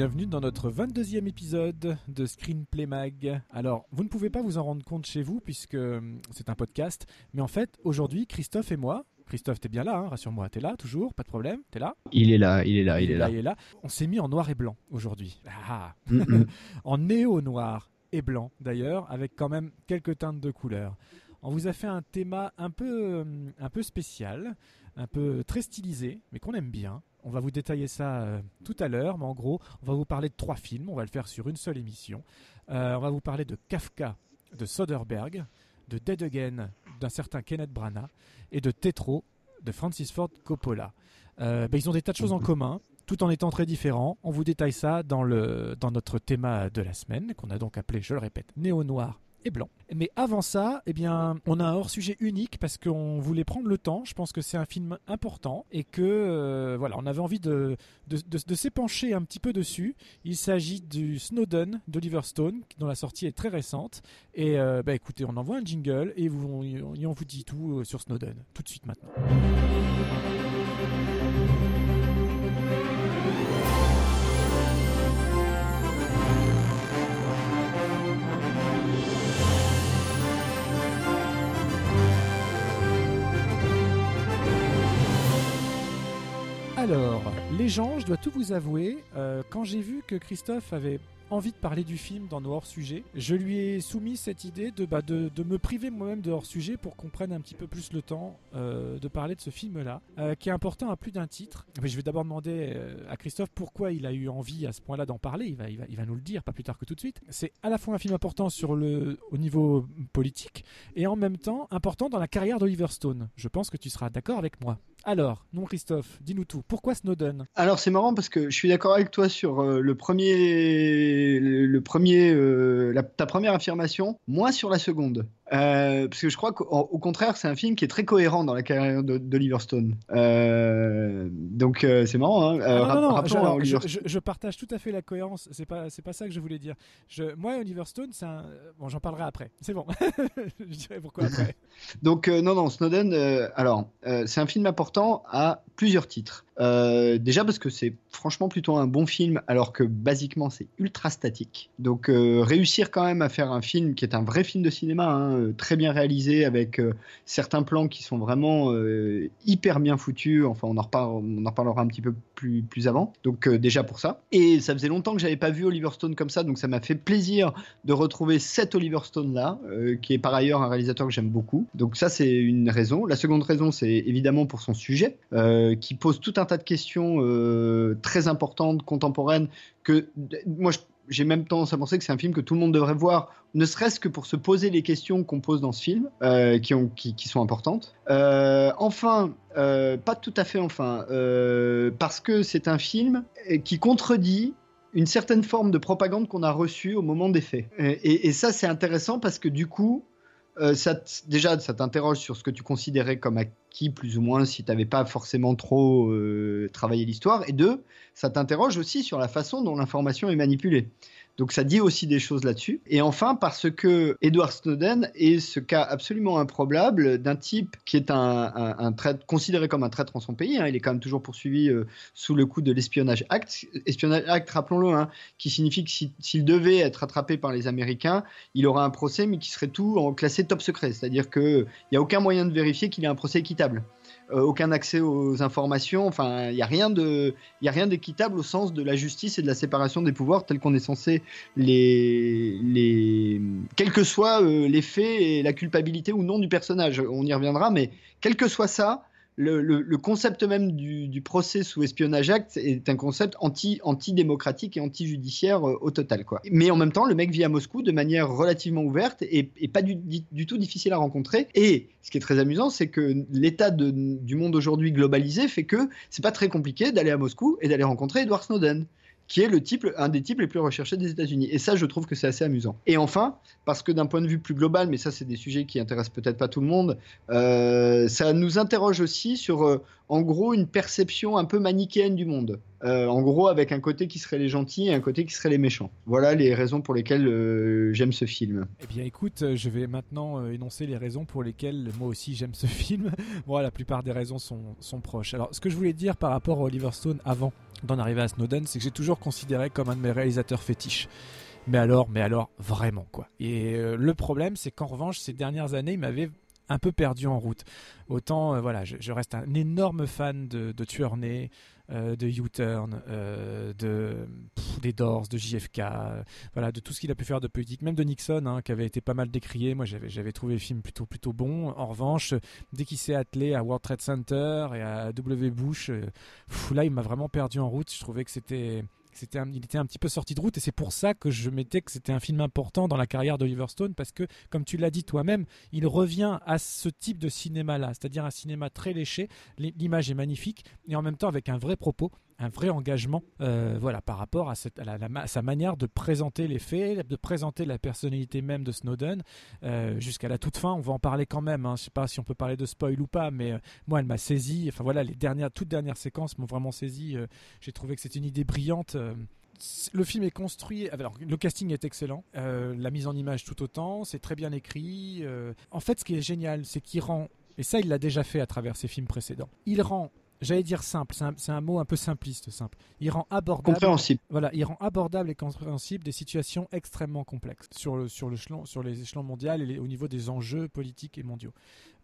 Bienvenue dans notre 22e épisode de Screenplay Mag. Alors, vous ne pouvez pas vous en rendre compte chez vous puisque hum, c'est un podcast, mais en fait, aujourd'hui, Christophe et moi, Christophe, t'es bien là, hein, rassure-moi, t'es là toujours, pas de problème, t'es là? Il est là, il est là, il, est là. il est là. On s'est mis en noir et blanc aujourd'hui. Ah. Mm, mm. en néo-noir et blanc d'ailleurs, avec quand même quelques teintes de couleurs. On vous a fait un thème un peu, hum, un peu spécial, un peu très stylisé, mais qu'on aime bien. On va vous détailler ça euh, tout à l'heure, mais en gros, on va vous parler de trois films. On va le faire sur une seule émission. Euh, on va vous parler de Kafka, de Soderbergh, de Dead Again, d'un certain Kenneth Branagh, et de Tetro, de Francis Ford Coppola. Euh, ben, ils ont des tas de choses en commun, tout en étant très différents. On vous détaille ça dans, le, dans notre thème de la semaine, qu'on a donc appelé, je le répète, néo-noir blanc. Mais avant ça, eh bien, on a un hors-sujet unique parce qu'on voulait prendre le temps. Je pense que c'est un film important et que euh, voilà, on avait envie de s'épancher un petit peu dessus. Il s'agit du Snowden d'Oliver Stone, dont la sortie est très récente. Et euh, bah, écoutez, on envoie un jingle et, vous, et on vous dit tout euh, sur Snowden, tout de suite maintenant. Alors, les gens, je dois tout vous avouer, euh, quand j'ai vu que Christophe avait envie de parler du film dans nos hors-sujets, je lui ai soumis cette idée de, bah, me priver moi-même de hors-sujet pour qu'on prenne un petit peu plus le temps euh, de parler de ce film-là, euh, qui est important à plus d'un titre. Mais je vais d'abord demander à Christophe pourquoi il a eu envie à ce point-là d'en parler, il va nous le dire pas plus tard que tout de suite. C'est à la fois un film important sur le, au niveau politique et en même temps important dans la carrière d'Oliver Stone. Je pense que tu seras d'accord avec moi. Alors, non Christophe, dis-nous tout. Pourquoi Snowden Alors c'est marrant parce que je suis d'accord avec toi sur euh, le premier, le, premier, euh, ta première affirmation, moins sur la seconde. Euh, parce que je crois qu'au au contraire, c'est un film qui est très cohérent dans la carrière d'Oliver Stone. Euh, donc euh, c'est marrant. Hein Ah non, non, non, je, à alors, Oliver je- je- je partage tout à fait la cohérence. C'est pas, c'est pas ça que je voulais dire. Je, moi, Oliver Stone, c'est un. Bon, j'en parlerai après. C'est bon. je dirai pourquoi après. Donc non, non, Snowden, alors c'est un film important à plusieurs titres. Déjà parce que c'est franchement plutôt un bon film, alors que basiquement c'est ultra statique. Donc réussir quand même à faire un film qui est un vrai film de cinéma, hein, euh, très bien réalisé, avec euh, certains plans qui sont vraiment euh, hyper bien foutus. Enfin, on en, reparle, on en reparlera un petit peu plus, plus avant. Donc déjà pour ça. Et ça faisait longtemps que j'avais pas vu Oliver Stone comme ça, donc ça m'a fait plaisir de retrouver cet Oliver Stone là, qui est par ailleurs un réalisateur que j'aime beaucoup. Donc ça c'est une raison. La seconde raison c'est évidemment pour son sujet, qui pose tout un tas de questions très importantes, contemporaines, que moi je- j'ai même tendance à penser que c'est un film que tout le monde devrait voir, ne serait-ce que pour se poser les questions qu'on pose dans ce film, euh, qui, ont, qui, qui sont importantes. Euh, enfin, euh, pas tout à fait enfin, parce que c'est un film qui contredit une certaine forme de propagande qu'on a reçue au moment des faits. Et ça, c'est intéressant parce que du coup, euh, déjà, ça t'interroge sur ce que tu considérais comme acquis, plus ou moins, si tu n'avais pas forcément trop euh, travaillé l'histoire. Et deux, ça t'interroge aussi sur la façon dont l'information est manipulée. Donc ça dit aussi des choses là-dessus. Et enfin, parce que Edward Snowden est ce cas absolument improbable d'un type qui est un, traître, considéré comme un traître en son pays. hein. Il est quand même toujours poursuivi euh, sous le coup de l'Espionnage Act. Espionnage Act, rappelons-le, hein, qui signifie que si- s'il devait être attrapé par les Américains, il aura un procès, mais qui serait tout en classé top secret. C'est-à-dire qu'il n'y a aucun moyen de vérifier qu'il ait un procès équitable. Euh, aucun accès aux informations, enfin, il n'y a rien d'équitable au sens de la justice et de la séparation des pouvoirs tel qu'on est censé les, les, quels que soient euh, les faits et la culpabilité ou non du personnage. On y reviendra, mais quel que soit ça, le, concept même du, procès sous espionnage acte est un concept anti, anti-démocratique et anti-judiciaire euh, au total. Quoi. Mais en même temps, le mec vit à Moscou de manière relativement ouverte et, pas du, tout difficile à rencontrer. Et ce qui est très amusant, c'est que l'état du monde aujourd'hui globalisé fait que c'est pas très compliqué d'aller à Moscou et d'aller rencontrer Edward Snowden qui est le type, un des types les plus recherchés des États-Unis. Et ça, je trouve que c'est assez amusant. Et enfin, parce que d'un point de vue plus global, mais ça, c'est des sujets qui intéressent peut-être pas tout le monde, euh, ça nous interroge aussi sur, euh, en gros, une perception un peu manichéenne du monde. Euh, en gros, avec un côté qui serait les gentils et un côté qui serait les méchants. Voilà les raisons pour lesquelles j'aime ce film. Eh bien, écoute, je vais maintenant énoncer les raisons pour lesquelles moi aussi j'aime ce film. bon, la plupart des raisons sont, sont proches. Alors, ce que je voulais dire par rapport à Oliver Stone avant d'en arriver à Snowden, c'est que j'ai toujours considéré comme un de mes réalisateurs fétiches. Mais alors, mais alors, vraiment quoi. Et euh, le problème, c'est qu'en revanche, ces dernières années, il m'avait un peu perdu en route. Autant, euh, voilà, je, reste un énorme fan de, de Tueur euh, de U-Turn, euh, de, des Doors, de JFK, voilà, de tout ce qu'il a pu faire de politique, même de Nixon, hein, qui avait été pas mal décrié. Moi, j'avais trouvé le film plutôt, plutôt bon. En revanche, dès qu'il s'est attelé à World Trade Center et à W. Bush, là, il m'a vraiment perdu en route. Je trouvais que c'était il était un petit peu sorti de route et c'est pour ça que je mettais que c'était un film important dans la carrière d'Oliver Stone parce que comme tu l'as dit toi-même il revient à ce type de cinéma là c'est-à-dire un cinéma très léché. L'image est magnifique et en même temps avec un vrai propos un vrai engagement euh, voilà, par rapport à, sa manière de présenter les faits, de présenter la personnalité même de Snowden euh, jusqu'à la toute fin. On va en parler quand même. Hein. Je ne sais pas si on peut parler de spoil ou pas, mais euh, moi, elle m'a saisi. Enfin voilà, les dernières, toutes dernières séquences m'ont vraiment saisi. J'ai trouvé que c'est une idée brillante le film est construit. Alors, le casting est excellent, la mise en image tout autant, c'est très bien écrit. en fait, ce qui est génial, c'est qu'il rend, et ça, il l'a déjà fait à travers ses films précédents, il rend j'allais dire simple, c'est un, mot un peu simpliste, simple. Il rend abordable, compréhensible. Voilà, il rend abordable et compréhensible des situations extrêmement complexes sur le sur le sur les échelons mondiaux et au niveau des enjeux politiques et mondiaux.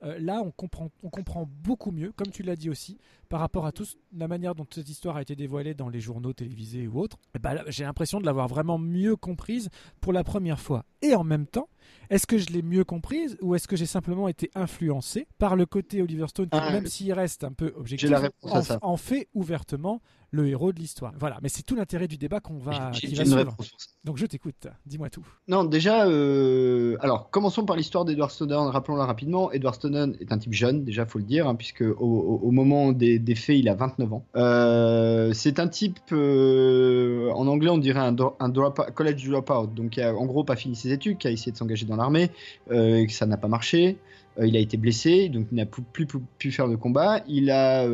Euh, là, on comprend, on comprend beaucoup mieux, comme tu l'as dit aussi, par rapport à tout la manière dont cette histoire a été dévoilée dans les journaux télévisés ou autres. Eh ben, j'ai l'impression de l'avoir vraiment mieux comprise pour la première fois. Et en même temps, est-ce que je l'ai mieux comprise ou est-ce que j'ai simplement été influencé par le côté Oliver Stone qui, ah, même s'il reste un peu objectif, en, fait ouvertement le héros de l'histoire. Voilà, mais c'est tout l'intérêt du débat qu'on va, Donc je t'écoute, dis-moi tout. Non, déjà, euh, alors commençons par l'histoire d'Edward Snowden, rappelons-la rapidement. Edward Snowden est un type jeune, déjà, faut le dire, hein, puisque au, moment des, faits, il a 29 ans. Euh, c'est un type, euh, en anglais, on dirait un, un college dropout, donc qui a en gros pas fini ses études, qui a essayé de s'engager dans l'armée, que ça n'a pas marché. il a été blessé, donc il n'a plus, pu faire de combat. Il a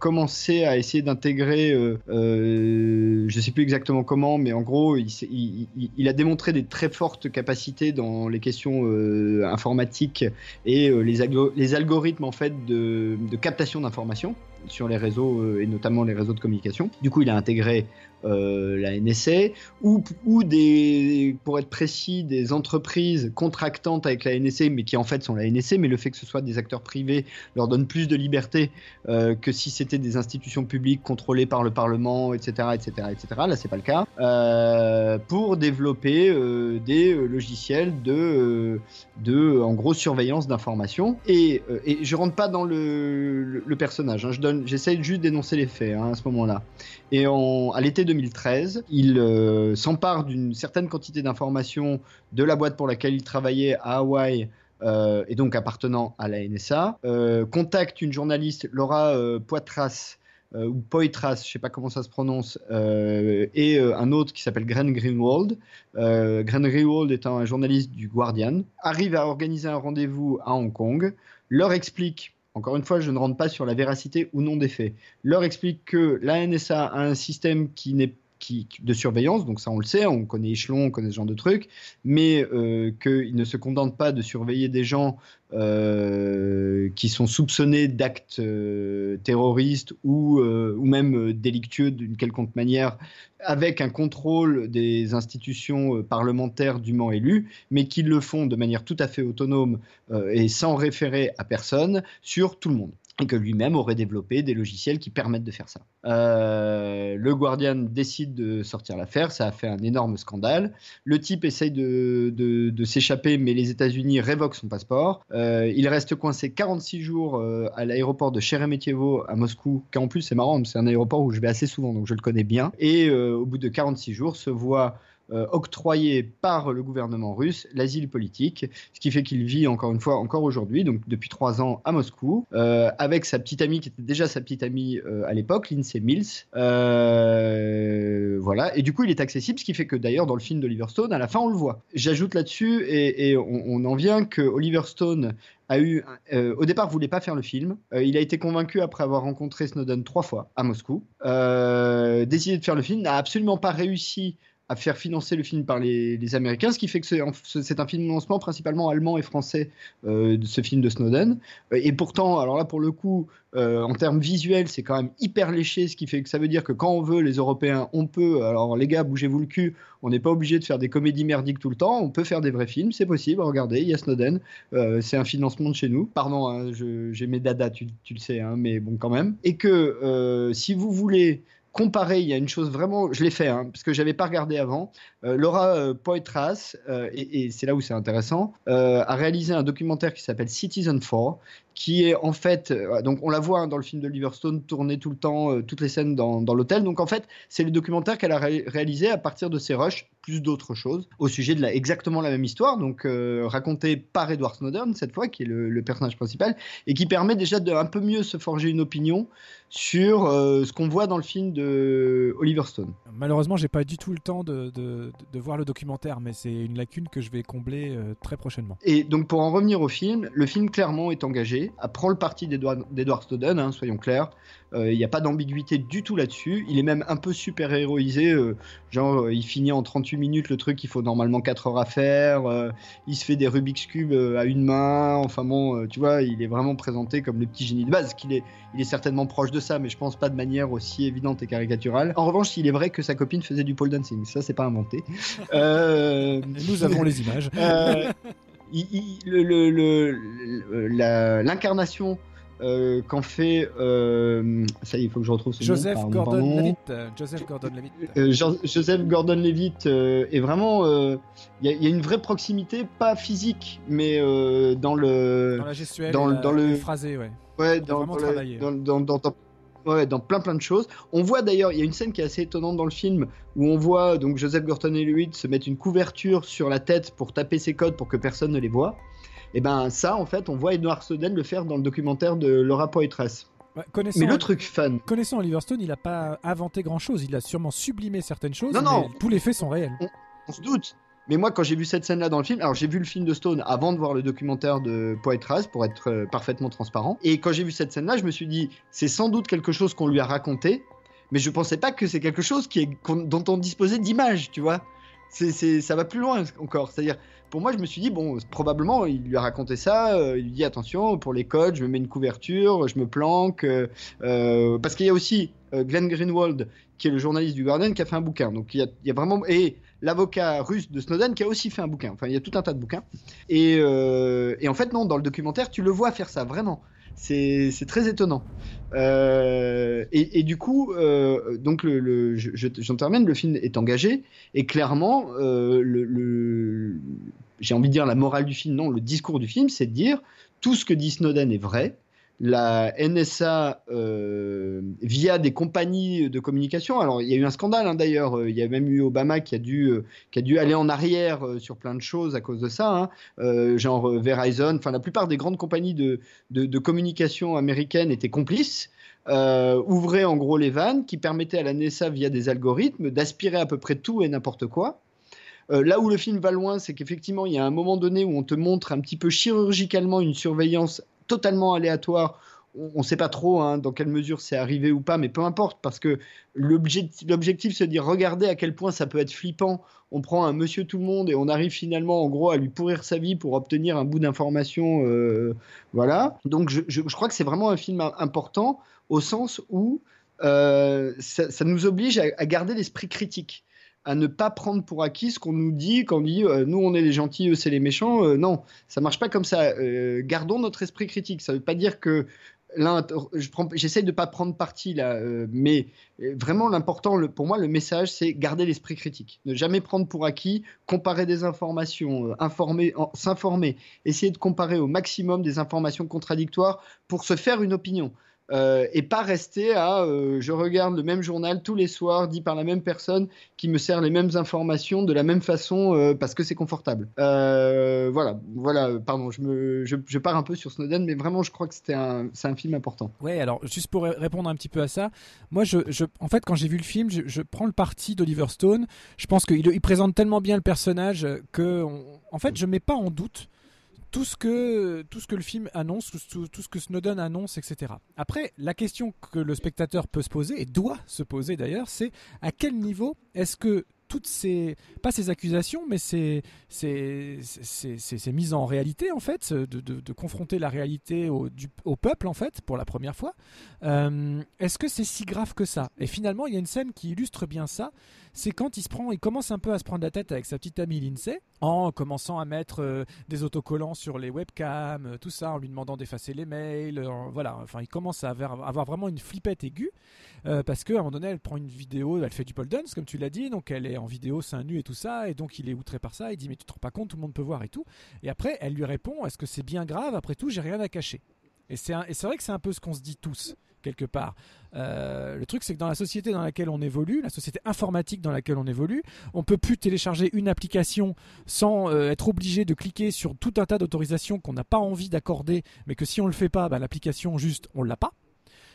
commencé à essayer d'intégrer, euh, euh, je ne sais plus exactement comment, mais en gros, il, a démontré des très fortes capacités dans les questions euh, informatiques et les, les, algorithmes en fait de, de captation d'informations sur les réseaux et notamment les réseaux de communication. Du coup, il a intégré euh, la NSA, ou, ou des, pour être précis, des entreprises contractantes avec la NSA, mais qui en fait sont la NSA, mais le fait que ce soit des acteurs privés leur donne plus de liberté euh, que si c'était des institutions publiques contrôlées par le Parlement, etc., etc., etc. Là, c'est pas le cas. Euh, pour développer des logiciels de, de, en gros, surveillance d'informations. Et, et je rentre pas dans le, le, personnage. Hein. Je j'essaye juste d'énoncer les faits hein, à ce moment-là. Et on, à l'été 2013, il euh, s'empare d'une certaine quantité d'informations de la boîte pour laquelle il travaillait à Hawaï. Euh, et donc appartenant à la NSA, euh, contacte une journaliste, Laura Poitras, ou Poitras, je ne sais pas comment ça se prononce, et un autre qui s'appelle Gren Greenwald. Gren Greenwald étant un journaliste du Guardian, arrive à organiser un rendez-vous à Hong Kong, leur explique encore une fois, je ne rentre pas sur la véracité ou non des faits. Leur explique que la NSA a un système qui n'est de surveillance, donc ça on le sait, on connaît Échelon, on connaît ce genre de trucs, mais euh, qu'il ne se contente pas de surveiller des gens euh, qui sont soupçonnés d'actes euh, terroristes ou, ou même délictueux d'une quelconque manière, avec un contrôle des institutions parlementaires dûment élues, mais qu'ils le font de manière tout à fait autonome et sans référer à personne sur tout le monde. Et que lui-même aurait développé des logiciels qui permettent de faire ça. Euh, le Guardian décide de sortir l'affaire, ça a fait un énorme scandale. Le type essaye de, s'échapper, mais les États-Unis révoquent son passeport. Euh, il reste coincé 46 jours euh, à l'aéroport de Sheremetyevo à Moscou, qui en plus c'est marrant, c'est un aéroport où je vais assez souvent, donc je le connais bien. Et au bout de 46 jours, se voit octroyé par le gouvernement russe l'asile politique, ce qui fait qu'il vit encore une fois, encore aujourd'hui, donc depuis trois ans à Moscou, euh, avec sa petite amie qui était déjà sa petite amie euh, à l'époque, Lindsay Mills. voilà, et du coup il est accessible, ce qui fait que d'ailleurs dans le film d'Oliver Stone, à la fin on le voit. J'ajoute là-dessus, et, on, en vient que Oliver Stone a eu, au départ, voulait pas faire le film. il a été convaincu après avoir rencontré Snowden trois fois à Moscou. Euh, décidé de faire le film, n'a absolument pas réussi à faire financer le film par les, Américains, ce qui fait que c'est un financement principalement allemand et français euh, de ce film de Snowden. Euh, et pourtant, alors là pour le coup, euh, en termes visuels, c'est quand même hyper léché, ce qui fait que ça veut dire que quand on veut, les Européens, on peut. Alors les gars, bougez-vous le cul, on n'est pas obligé de faire des comédies merdiques tout le temps, on peut faire des vrais films, c'est possible. Regardez, il y a Snowden, c'est un financement de chez nous. Pardon, hein, j'ai mes dadas, tu, le sais, hein, mais bon quand même. Et que si vous voulez comparer, il y a une chose vraiment, je l'ai fait, hein, parce que j'avais pas regardé avant. Euh, Laura euh, Poitras, euh, et, c'est là où c'est intéressant, a réalisé un documentaire qui s'appelle Citizen 4, qui est en fait, donc on la voit hein, dans le film de Liverstone tourner tout le temps, toutes les scènes dans, l'hôtel. Donc en fait, c'est le documentaire qu'elle a réalisé à partir de ses rushs, plus d'autres choses, au sujet de la, exactement la même histoire, donc racontée par Edward Snowden cette fois, qui est le, personnage principal, et qui permet déjà de un peu mieux se forger une opinion sur ce qu'on voit dans le film de Oliver Stone. Malheureusement, j'ai pas du tout le temps de de, voir le documentaire, mais c'est une lacune que je vais combler euh, très prochainement. Et donc pour en revenir au film, le film clairement est engagé, prend le parti d'Edward Snowden, hein, soyons clairs. Il euh, n'y a pas d'ambiguïté du tout là-dessus. Il est même un peu super héroïsé. Euh, genre, euh, il finit en 38 minutes le truc qu'il faut normalement 4 heures à faire. il se fait des Rubik's Cube à une main. Enfin bon, tu vois, il est vraiment présenté comme le petit génie de base. Qu'il est, il est certainement proche de ça, mais je pense pas de manière aussi évidente et caricaturale. En revanche, il est vrai que sa copine faisait du pole dancing. Ça, c'est pas inventé. Nous avons les images. L'incarnation euh, qu'en fait. Euh, ça y est, il faut que je retrouve ce Joseph Gordon-Levitt. Joseph Gordon-Levitt. Euh, Joseph Gordon-Levitt est vraiment. Il y, a une vraie proximité, pas physique, mais dans le. Dans la gestuelle, dans, dans le phrasé, ouais. Ouais, dans, dans, dans, Ouais, dans plein plein de choses. On voit d'ailleurs, il y a une scène qui est assez étonnante dans le film où on voit donc Joseph Gordon-Levitt se mettre une couverture sur la tête pour taper ses codes pour que personne ne les voit. Et ben ça, en fait, on voit Edward Snowden le faire dans le documentaire de Laura Poitras. mais le truc fun. Connaissant Oliver Stone, il n'a pas inventé grand chose. Il a sûrement sublimé certaines choses. Non, non. tous les faits sont réels. On, se doute. Mais moi, quand j'ai vu cette scène-là dans le film, alors j'ai vu le film de Stone avant de voir le documentaire de Poitras pour être euh, parfaitement transparent. Et quand j'ai vu cette scène-là, je me suis dit, c'est sans doute quelque chose qu'on lui a raconté, mais je pensais pas que c'est quelque chose qui est, dont on disposait d'images, tu vois. C'est, ça va plus loin encore. C'est-à-dire, pour moi, je me suis dit, bon, probablement, il lui a raconté ça. Euh, il lui dit, attention, pour les codes, je me mets une couverture, je me planque. Euh, euh, parce qu'il y a aussi Glenn Greenwald, qui est le journaliste du Guardian, qui a fait un bouquin. Donc, il y a, vraiment. Et l'avocat russe de Snowden, qui a aussi fait un bouquin. Enfin, il y a tout un tas de bouquins. Et, et en fait, non, dans le documentaire, tu le vois faire ça, vraiment. C'est très étonnant. Euh, et, du coup, euh, donc j'en termine, le film est engagé et clairement, euh, j'ai envie de dire la morale du film, non, le discours du film, c'est de dire tout ce que dit Snowden est vrai la NSA, euh, via des compagnies de communication, alors il y a eu un scandale hein, d'ailleurs, euh, il y a même eu Obama qui a dû, euh, qui a dû aller en arrière sur plein de choses à cause de ça, hein. genre Verizon, enfin la plupart des grandes compagnies de, de, communication américaines étaient complices. ouvraient en gros les vannes qui permettaient à la NSA via des algorithmes d'aspirer à peu près tout et n'importe quoi. là où le film va loin, c'est qu'effectivement, il y a un moment donné où on te montre un petit peu chirurgicalement une surveillance totalement aléatoire. On ne sait pas trop hein, dans quelle mesure c'est arrivé ou pas, mais peu importe, parce que l'objectif, c'est de dire regardez à quel point ça peut être flippant. On prend un monsieur tout le monde et on arrive finalement, en gros, à lui pourrir sa vie pour obtenir un bout d'information. Euh, voilà. Donc, je, crois que c'est vraiment un film important au sens où euh, ça, nous oblige à garder l'esprit critique à ne pas prendre pour acquis ce qu'on nous dit quand on dit euh, nous on est les gentils, eux c'est les méchants. Euh, non, ça marche pas comme ça. Euh, gardons notre esprit critique. Ça veut pas dire que j'essaie de pas prendre parti là, mais vraiment l'important, pour moi, le message, c'est garder l'esprit critique, ne jamais prendre pour acquis, comparer des informations, informer, s'informer, essayer de comparer au maximum des informations contradictoires pour se faire une opinion. Euh, et pas rester à euh, je regarde le même journal tous les soirs dit par la même personne qui me sert les mêmes informations de la même façon euh, parce que c'est confortable. voilà, voilà, pardon, je, pars un peu sur Snowden, mais vraiment je crois que c'était un, c'est un film important. Ouais, alors juste pour répondre un petit peu à ça, moi je, je en fait quand j'ai vu le film, je, prends le parti d'Oliver Stone. Je pense qu'il il présente tellement bien le personnage que en fait je mets pas en doute tout ce que tout ce que le film annonce, tout, ce que Snowden annonce, etc. Après, la question que le spectateur peut se poser et doit se poser d'ailleurs, c'est à quel niveau est-ce que toutes ces pas ces accusations mais ces ces, ces, mises en réalité en fait de, de, confronter la réalité au, du, au, peuple en fait pour la première fois euh, est-ce que c'est si grave que ça? Et finalement il y a une scène qui illustre bien ça c'est quand il se prend, il commence un peu à se prendre la tête avec sa petite amie Lindsay, en commençant à mettre euh, des autocollants sur les webcams, euh, tout ça, en lui demandant d'effacer les mails, voilà, enfin il commence à avoir, vraiment une flippette aiguë, euh, parce qu'à un moment donné elle prend une vidéo, elle fait du pole dance comme tu l'as dit, donc elle est en vidéo seins nu et tout ça, et donc il est outré par ça, il dit mais tu te rends pas compte, tout le monde peut voir et tout, et après elle lui répond, est-ce que c'est bien grave, après tout j'ai rien à cacher. Et c'est vrai que c'est un peu ce qu'on se dit tous quelque part. Euh, le truc, c'est que dans la société dans laquelle on évolue, la société informatique dans laquelle on évolue, on peut plus télécharger une application sans euh, être obligé de cliquer sur tout un tas d'autorisations qu'on n'a pas envie d'accorder, mais que si on le fait pas, bah, l'application juste, on l'a pas.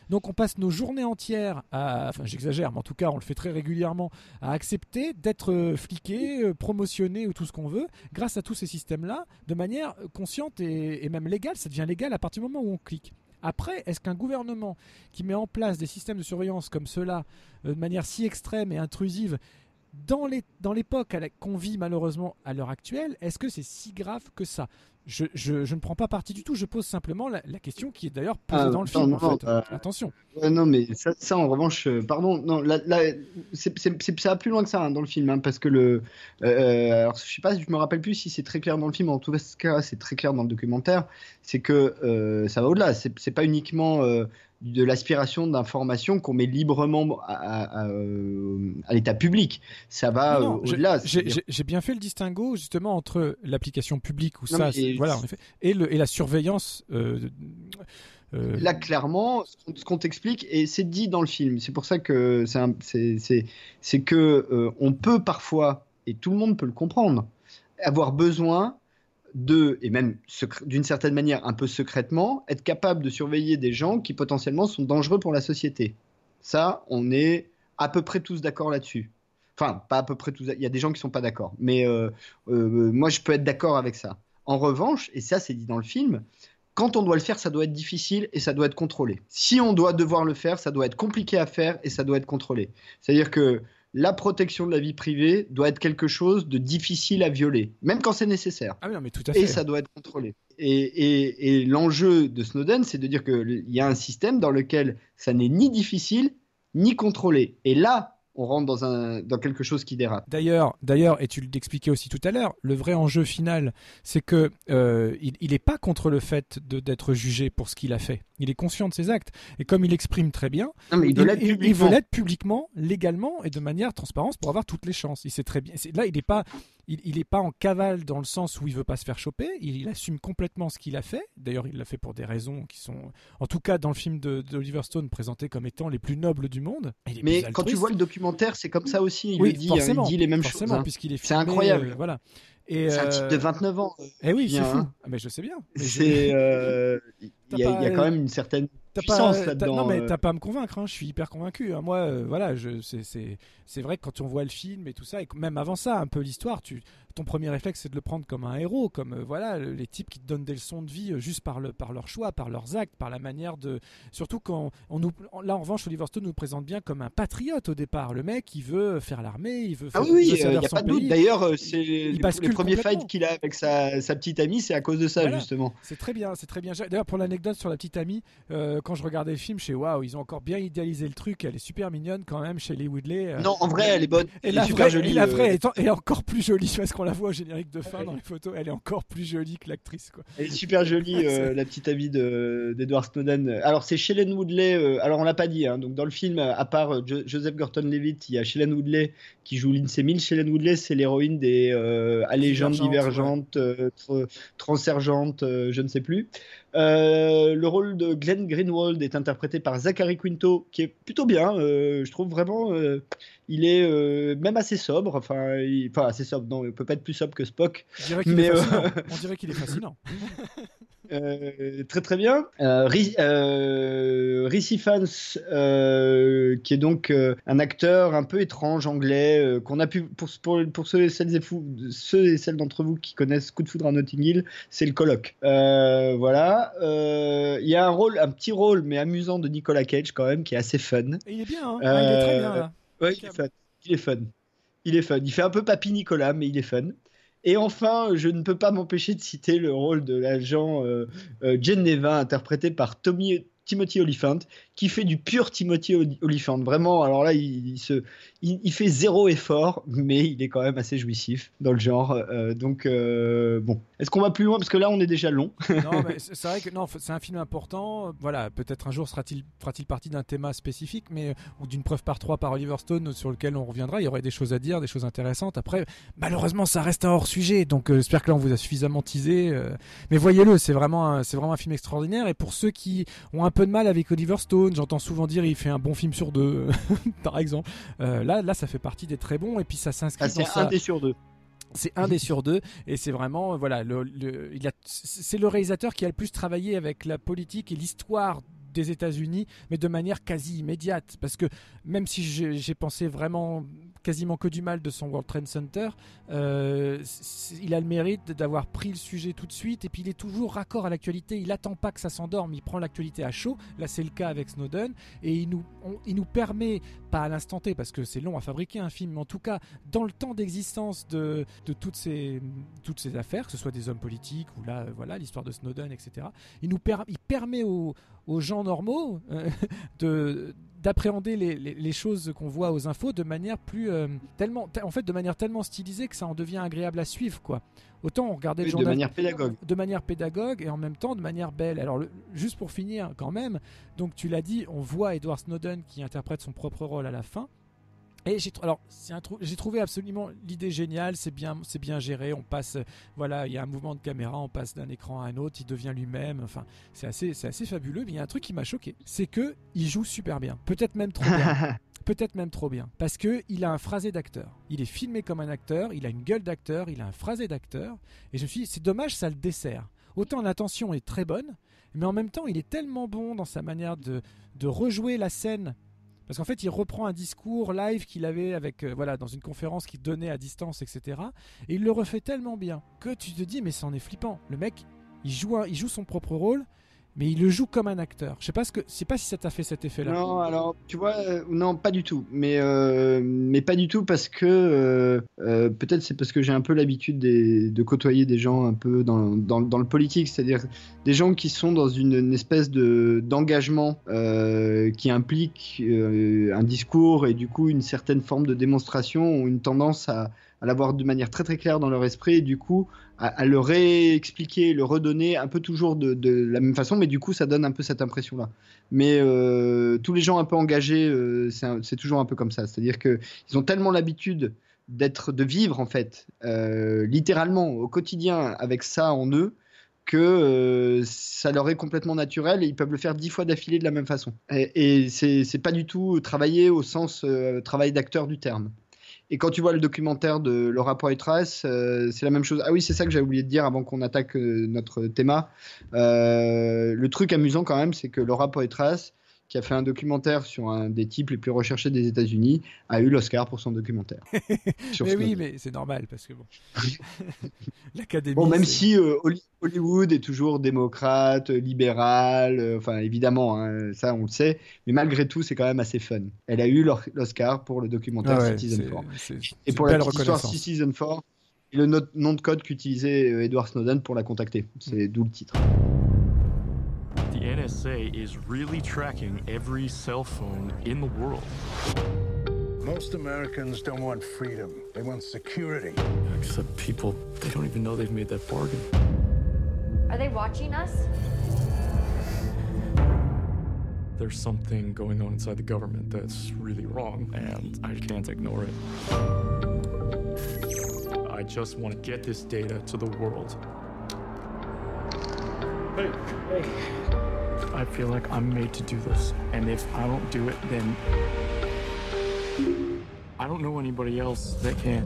Donc on passe nos journées entières à, enfin j'exagère, mais en tout cas on le fait très régulièrement, à accepter d'être euh, fliqué, promotionné ou tout ce qu'on veut, grâce à tous ces systèmes-là, de manière consciente et, et même légale. Ça devient légal à partir du moment où on clique. Après, est-ce qu'un gouvernement qui met en place des systèmes de surveillance comme cela, euh, de manière si extrême et intrusive, dans l'époque qu'on vit malheureusement à l'heure actuelle, est-ce que c'est si grave que ça? Je, je, ne prends pas parti du tout, je pose simplement la, question qui est d'ailleurs posée ah, dans le film. Euh, Attention. non, mais ça, en revanche, euh, pardon, non, là, ça va plus loin que ça hein, dans le film, hein, parce que le. Euh, alors, je sais pas, je me rappelle plus si c'est très clair dans le film, en tout cas, c'est très clair dans le documentaire, c'est que ça va au-delà, c'est pas uniquement de l'aspiration d'informations qu'on met librement à, l'état public. Ça va au-delà. J'ai bien fait le distinguo justement entre l'application publique ou ça, voilà, et, le, et la surveillance. Euh, euh, Là, clairement, ce qu'on t'explique, et c'est dit dans le film, c'est pour ça que c'est que euh, on peut parfois, et tout le monde peut le comprendre, avoir besoin de, et même d'une certaine manière un peu secrètement, être capable de surveiller des gens qui potentiellement sont dangereux pour la société. Ça, on est à peu près tous d'accord là-dessus. Enfin, pas à peu près tous, il y a des gens qui sont pas d'accord, mais euh, euh, moi je peux être d'accord avec ça. En revanche, et ça c'est dit dans le film, quand on doit le faire, ça doit être difficile et ça doit être contrôlé. Si on doit devoir le faire, ça doit être compliqué à faire et ça doit être contrôlé. C'est-à-dire que la protection de la vie privée doit être quelque chose de difficile à violer, même quand c'est nécessaire. Ah mais tout à fait. Et ça doit être contrôlé. Et, l'enjeu de Snowden, c'est de dire qu'il y a un système dans lequel ça n'est ni difficile ni contrôlé. Et là, on rentre dans, un, dans quelque chose qui dérape. D'ailleurs, d'ailleurs, et tu l'expliquais aussi tout à l'heure, le vrai enjeu final, c'est que euh, il n'est pas contre le fait d'être jugé pour ce qu'il a fait. Il est conscient de ses actes. Et comme il exprime très bien, il, veut l'être publiquement, légalement et de manière transparente pour avoir toutes les chances. Il sait très bien. Là, il n'est pas, il n'est pas en cavale dans le sens où il veut pas se faire choper. Il, assume complètement ce qu'il a fait. D'ailleurs, il l'a fait pour des raisons qui sont, en tout cas, dans le film d'Oliver Stone, présentées comme étant les plus nobles du monde. Mais quand tu vois le documentaire, c'est comme ça aussi. Il, oui, dit, hein, il dit les mêmes choses. Hein. puisqu'il est. C'est incroyable. Euh, voilà. C'est un type de 29 euh, ans. Eh oui, c'est fou. Hein. Ah, mais je sais bien. C'est. Euh, il y, a quand même une certaine puissance là-dedans. Non, mais t'as pas à me convaincre. Je suis hyper convaincu. Moi, voilà, c'est vrai que quand on voit le film et tout ça, et même avant ça, un peu l'histoire, tu ton premier réflexe c'est de le prendre comme un héros, comme euh, voilà les types qui te donnent des leçons de vie euh, juste par le par leur choix, par leurs actes, par la manière de. Surtout quand on nous là en revanche Oliver Stone nous présente bien comme un patriote au départ. Le mec il veut faire l'armée, il veut. ah oui, il n'y a pas de doute. D'ailleurs, euh, c'est les, les premiers fights qu'il a avec sa, sa petite amie, c'est à cause de ça justement. C'est très bien, c'est très bien. D'ailleurs pour l'anecdote sur la petite amie, quand je regardais le film, je sais waouh, ils ont encore bien idéalisé le truc. Elle est super mignonne quand même chez les Woodley. Euh. Non, en vrai, elle est bonne. Et la super vraie, jolie. Et la vraie est, encore plus jolie parce qu'on la voit au générique de fin dans les photos. Elle est encore plus jolie que l'actrice. Quoi. Elle est super jolie, la petite amie d'Edward Snowden. Alors, c'est Shailene Woodley. alors, on l'a pas dit. Hein, donc, dans le film, à part Joseph Gordon-Levitt, il y a Shailene Woodley qui joue Lindsay Mills. Shailene Woodley, c'est l'héroïne des Allégeantes divergentes, transergentes, je ne sais plus. Euh, le rôle de Glenn Greenwald est interprété par Zachary Quinto, qui est plutôt bien. Euh, je trouve vraiment, euh, il est même assez sobre. Enfin, il, enfin, assez sobre. Non, il peut pas être plus sobre que Spock. On dirait qu'il est, est, fascinant. Euh, très très bien. Euh, euh Fans, euh, qui est donc un acteur un peu étrange anglais, qu'on a pu, pour, pour, ceux, et celles et fous, ceux et celles d'entre vous qui connaissent Coup de foudre à Notting Hill, c'est le colloque. voilà. Il y a un rôle, un petit rôle, mais amusant de Nicolas Cage quand même, qui est assez fun. il est bien, hein. il est très bien là. Ouais, il est fun. Il est fun. Il est fun. Il fait un peu papy Nicolas, mais il est fun. Et enfin, je ne peux pas m'empêcher de citer le rôle de l'agent euh, euh Jen Neva, interprété par Timothy Oliphant, qui fait du pur Timothy Oliphant. Vraiment, alors là, il, se, il, fait zéro effort, mais il est quand même assez jouissif dans le genre. Euh, donc, euh, bon. Est-ce qu'on va plus loin? Parce que là, on est déjà long. non, mais c'est vrai que non, c'est un film important. Voilà, peut-être un jour sera-t-il fera-t-il partie d'un thème spécifique, mais ou d'une preuve par trois par Oliver Stone sur lequel on reviendra. Il y aurait des choses à dire, des choses intéressantes. Après, malheureusement, ça reste un hors sujet. Donc, euh, j'espère que là, on vous a suffisamment teasé. mais voyez-le, c'est vraiment, c'est vraiment un film extraordinaire. Et pour ceux qui ont un peu de mal avec Oliver Stone J'entends souvent dire il fait un bon film sur deux, par exemple. Euh, là, là, ça fait partie des très bons et puis ça s'inscrit. Ah, c'est un des sur deux. C'est un des sur deux et c'est vraiment voilà le, il a c'est le réalisateur qui a le plus travaillé avec la politique et l'histoire des États-Unis, mais de manière quasi immédiate. Parce que même si j'ai pensé vraiment quasiment que du mal de son World Trade Center, euh, il a le mérite d'avoir pris le sujet tout de suite et puis il est toujours raccord à l'actualité. Il attend pas que ça s'endorme, il prend l'actualité à chaud. Là, c'est le cas avec Snowden et il nous, il nous permet, pas à l'instant T parce que c'est long à fabriquer un film, mais en tout cas dans le temps d'existence de, de toutes, ces, toutes ces affaires, que ce soit des hommes politiques ou là, voilà, l'histoire de Snowden, etc. Il nous il permet aux, aux gens normaux euh, de d'appréhender les, les, choses qu'on voit aux infos de manière plus euh, tellement en fait de manière tellement stylisée que ça en devient agréable à suivre quoi. Autant on regardait le journal de manière pédagogue. de manière pédagogue et en même temps de manière belle. Alors juste pour finir quand même donc tu l'as dit on voit Edward Snowden qui interprète son propre rôle à la fin et j'ai alors j'ai trouvé absolument l'idée géniale, c'est bien c'est bien géré, on passe voilà, il y a un mouvement de caméra, on passe d'un écran à un autre, il devient lui-même, enfin, c'est assez c'est assez fabuleux, mais il y a un truc qui m'a choqué, c'est que il joue super bien, peut-être même trop bien. peut-être même trop bien, parce que il a un phrasé d'acteur. Il est filmé comme un acteur, il a une gueule d'acteur, il a un phrasé d'acteur, et je me suis dit, c'est dommage, ça le dessert. Autant l'intention est très bonne, mais en même temps, il est tellement bon dans sa manière de, de rejouer la scène parce qu'en fait, il reprend un discours live qu'il avait avec, euh, voilà, dans une conférence qu'il donnait à distance, etc. Et il le refait tellement bien que tu te dis, mais c'en est flippant. Le mec, joue, il joue son propre rôle mais il le joue comme un acteur. Je sais pas ce que, sais pas si ça t'a fait cet effet-là. Non, alors tu vois, euh, non, pas du tout. Mais euh, mais pas du tout parce que euh, peut-être c'est parce que j'ai un peu l'habitude de côtoyer des gens un peu dans, dans, le politique, c'est-à-dire des gens qui sont dans une, espèce de d'engagement qui implique un discours et du coup une certaine forme de démonstration ou une tendance à à l'avoir de manière très très claire dans leur esprit et du coup à, le réexpliquer, le redonner un peu toujours de, la même façon, mais du coup ça donne un peu cette impression-là. Mais euh, tous les gens un peu engagés, euh, c'est toujours un peu comme ça, c'est-à-dire qu'ils ont tellement l'habitude d'être, de vivre en fait, euh, littéralement au quotidien avec ça en eux, que ça leur est complètement naturel et ils peuvent le faire dix fois d'affilée de la même façon. Et, et c'est pas du tout travailler au sens travail d'acteur du terme. Et quand tu vois le documentaire de Laura Poitras, euh, c'est la même chose. Ah oui, c'est ça que j'avais oublié de dire avant qu'on attaque euh, notre thème. Euh, le truc amusant quand même, c'est que Laura Poitras, qui a fait un documentaire sur un des types les plus recherchés des États-Unis, a eu l'Oscar pour son documentaire. mais oui, mais c'est normal parce que bon, l'académie. Bon, même si euh, Hollywood est toujours démocrate, libéral, euh, enfin évidemment, hein, ça on le sait, mais malgré tout, c'est quand même assez fun. Elle a eu l'Oscar pour le documentaire ah Citizen 4. Et pour la petite histoire Citizen 4, et le nom de code qu'utilisait euh, Edward Snowden pour la contacter. C'est d'où le titre. NSA is really tracking every cell phone in the world. Most Americans don't want freedom, they want security. Except people, they don't even know they've made that bargain. Are they watching us? There's something going on inside the government that's really wrong, and I can't ignore it. I just want to get this data to the world. Hey, hey. I feel like I'm made to do this, and if I don't do it, then I don't know anybody else that can.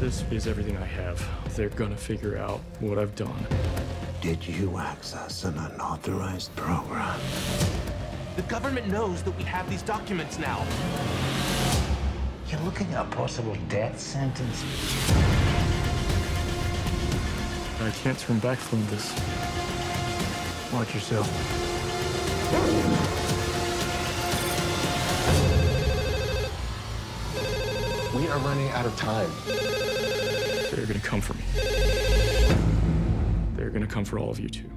This is everything I have. They're gonna figure out what I've done. Did you access an unauthorized program? The government knows that we have these documents now. You're looking at a possible death sentence. I can't turn back from this. Watch yourself. We are running out of time. They're gonna come for me. They're gonna come for all of you too.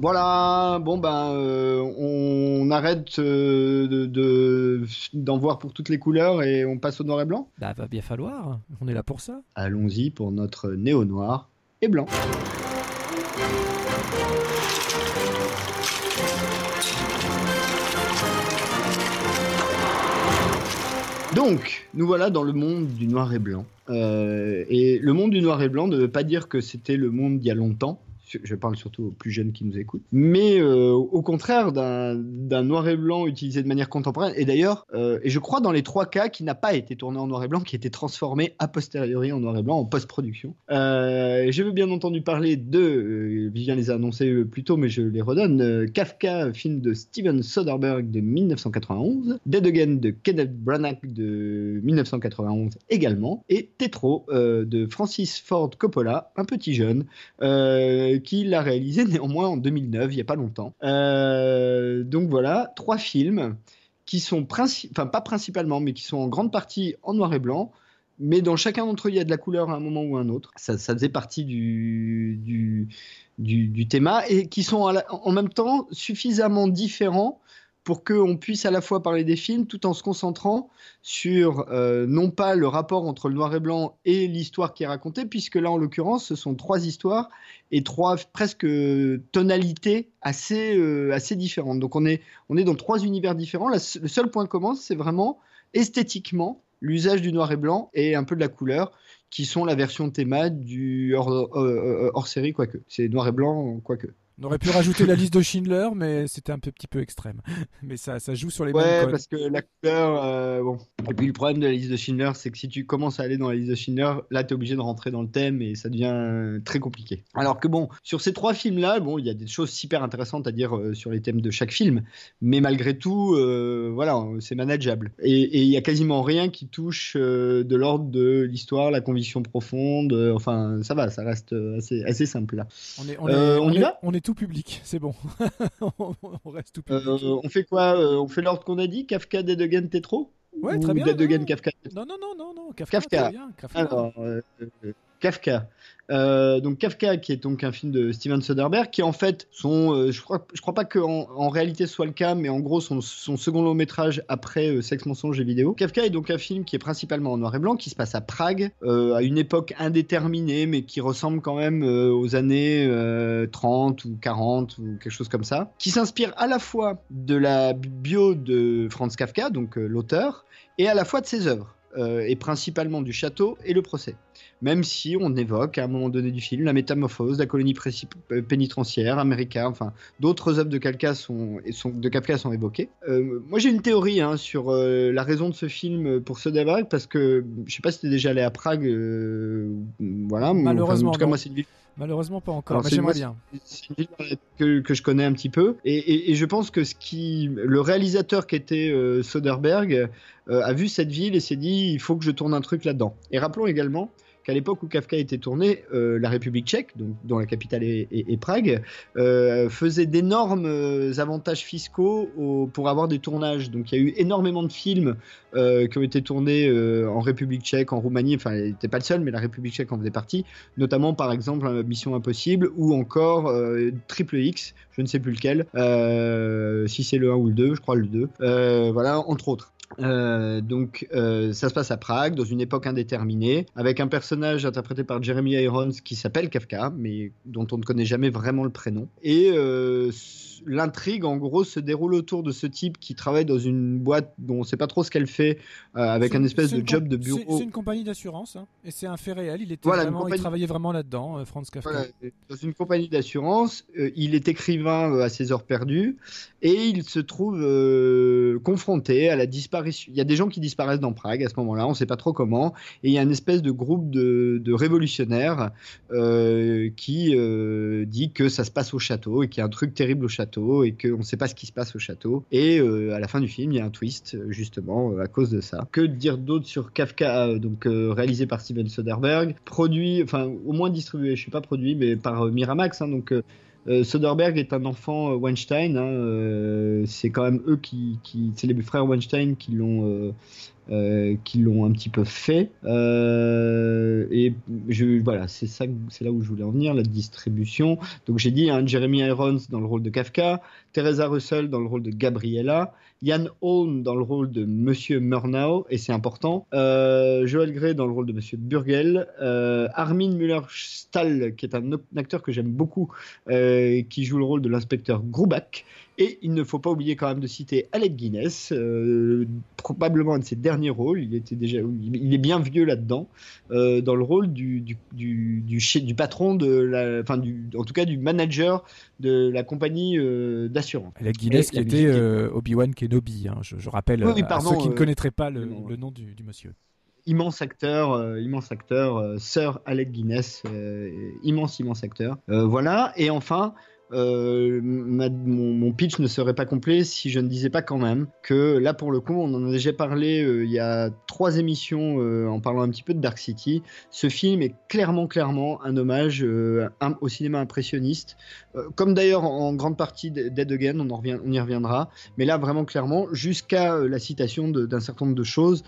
Voilà, bon ben euh, on arrête euh, de- de- d'en voir pour toutes les couleurs et on passe au noir et blanc. Bah, va bien falloir. On est là pour ça. Allons-y pour notre néo-noir et blanc. Donc, nous voilà dans le monde du noir et blanc. Euh, et le monde du noir et blanc ne veut pas dire que c'était le monde d'il y a longtemps. Je parle surtout aux plus jeunes qui nous écoutent. Mais euh, au contraire d'un noir et blanc utilisé de manière contemporaine. Et d'ailleurs, euh, et je crois dans les trois cas qui n'a pas été tourné en noir et blanc, qui a été transformé a posteriori en noir et blanc en post-production. Euh, je veux bien entendu parler de, euh, Vivien les a annoncés euh, plus tôt, mais je les redonne, euh, Kafka, film de Steven Soderbergh de 1991, Dead Again de Kenneth Branagh de 1991 également, et Tetro euh, de Francis Ford Coppola, un petit jeune, qui l'a réalisé néanmoins en 2009, il n'y a pas longtemps. Euh, donc voilà, trois films qui sont, enfin pas principalement, mais qui sont en grande partie en noir et blanc, mais dans chacun d'entre eux, il y a de la couleur à un moment ou à un autre. Ça, faisait partie du, du, thème, et qui sont en même temps suffisamment différents pour qu'on puisse à la fois parler des films tout en se concentrant sur euh, non pas le rapport entre le noir et blanc et l'histoire qui est racontée, puisque là en l'occurrence ce sont trois histoires et trois presque tonalités assez, euh, assez différentes. Donc on est, on est dans trois univers différents. La le seul point commun c'est vraiment esthétiquement l'usage du noir et blanc et un peu de la couleur qui sont la version théma du hors, euh, euh, hors série quoique. C'est noir et blanc quoique. On aurait pu rajouter la liste de Schindler, mais c'était un peu, petit peu extrême. Mais ça, ça joue sur les Ouais, codes. parce que la couleur, euh, bon. Et puis le problème de la liste de Schindler, c'est que si tu commences à aller dans la liste de Schindler, là, tu es obligé de rentrer dans le thème et ça devient euh, très compliqué. Alors que bon, sur ces trois films-là, bon, il y a des choses super intéressantes à dire euh, sur les thèmes de chaque film, mais malgré tout, euh, voilà, c'est manageable. Et il y a quasiment rien qui touche de l'ordre de l'histoire, la conviction profonde. enfin, ça va, ça reste assez, assez simple là. On est, on, est, on y est- va? on est tout public, c'est bon. on reste tout public. Euh, on fait quoi euh, On fait l'ordre qu'on a dit Kafka, Dead Again, Tetro ouais, Ou très bien. Non. Kafka, Non, non, non, non, non. Kafka. Kafka. bien, Kafka. Alors, euh, euh, Kafka. Euh, donc Kafka, qui est donc un film de Steven Soderbergh, qui en fait, son, euh, je crois, je crois pas qu'en en réalité ce soit le cas, mais en gros son, second long métrage après euh, Sexe, mensonge et vidéo. Kafka est donc un film qui est principalement en noir et blanc, qui se passe à Prague, euh, à une époque indéterminée, mais qui ressemble quand même aux années euh, 30 ou 40 ou quelque chose comme ça, qui s'inspire à la fois de la bio de Franz Kafka, donc l'auteur, et à la fois de ses œuvres, et principalement du château et le procès même si on évoque à un moment donné du film la métamorphose la colonie euh, pénitentiaire américaine, enfin d'autres œuvres de Kafka sont, de Kafka sont évoquées. Euh, moi j'ai une théorie hein, sur euh, la raison de ce film pour Soderbergh parce que je sais pas si t'es déjà allé à Prague, euh, voilà. mais enfin, Malheureusement, en tout cas non. moi c'est une ville Malheureusement, pas encore. Mais j'aimerais bien. c'est une ville que, que je connais un petit peu. Et, et- et je pense que ce qui, le réalisateur qui était Soderbergh a vu cette ville et s'est dit il faut que je tourne un truc là-dedans. Et rappelons également qu'à l'époque où Kafka était tourné, euh, la République tchèque, donc, dont la capitale est, Prague, euh, faisait d'énormes euh, avantages fiscaux au- pour avoir des tournages. Donc il y a eu énormément de films euh, qui ont été tournés en République tchèque, en Roumanie, enfin il n'était pas le seul, mais la République tchèque en faisait partie, notamment par exemple Mission Impossible ou encore Triple X, je ne sais plus lequel, si c'est le 1 ou le 2, je crois le 2, Euh, voilà, entre autres. Donc ça se passe à Prague dans une époque indéterminée avec un personnage interprété par Jeremy Irons qui s'appelle Kafka mais dont on ne connaît jamais vraiment le prénom. Et euh, l'intrigue en gros se déroule autour de ce type qui travaille dans une boîte dont on ne sait pas trop ce qu'elle fait euh, avec un espèce de job de bureau C'est une compagnie d'assurance, hein, et c'est un fait réel. Il était Voilà, vraiment, compagnie- il travaillait vraiment là-dedans, euh, Franz Kafka. Voilà, dans une compagnie d'assurance, euh, il est écrivain à ses heures perdues et il se trouve confronté à la disparition. Il y a des gens qui disparaissent dans Prague à ce moment-là, on ne sait pas trop comment, et il y a une espèce de groupe de, de révolutionnaires qui dit que ça se passe au château et qu'il y a un truc terrible au château et qu'on ne sait pas ce qui se passe au château. Et euh, à la fin du film, il y a un twist justement euh, à cause de ça. Que dire d'autre sur Kafka, euh, donc réalisé par Steven Soderbergh, produit, enfin au moins distribué, je sais pas produit, mais par Miramax. hein, donc Soderbergh est un enfant Weinstein. hein, c'est quand même eux qui, c'est les frères Weinstein qui l'ont qui l'ont un petit peu fait. Euh, et voilà, c'est ça, c'est là où je voulais en venir, la distribution. Donc j'ai dit hein, Jeremy Irons dans le rôle de Kafka, Teresa Russell dans le rôle de Gabriella, Ian Holm dans le rôle de Monsieur Murnau, et c'est important, euh, Joel Grey dans le rôle de Monsieur Burgel, euh, Armin Müller-Stahl, qui est un acteur que j'aime beaucoup, euh, qui joue le rôle de l'inspecteur Grubach, et il ne faut pas oublier quand même de citer Alec Guinness, euh, probablement un de ses derniers rôles, il, était déjà, il est bien vieux là-dedans, euh, dans le rôle du, du, du, du, patron, de la, enfin du, en tout cas du manager de la compagnie euh, d'assurance. Alec Guinness qui était Obi-Wan Kenobi, hein, je, je rappelle Oui, oui, pardon, à ceux qui ne connaîtraient pas le, nom, le nom du, du monsieur. immense acteur, euh, immense acteur, euh, Sir Alec Guinness, euh, immense, immense acteur. Voilà, et enfin, euh, mon, pitch ne serait pas complet si je ne disais pas quand même que là, pour le coup, on en a déjà parlé euh, il y a trois émissions euh, en parlant un petit peu de Dark City. Ce film est clairement, clairement un hommage au cinéma impressionniste, comme d'ailleurs en, grande partie de- Dead Again, on, y reviendra, mais là, vraiment clairement, jusqu'à la citation d'un certain nombre de choses.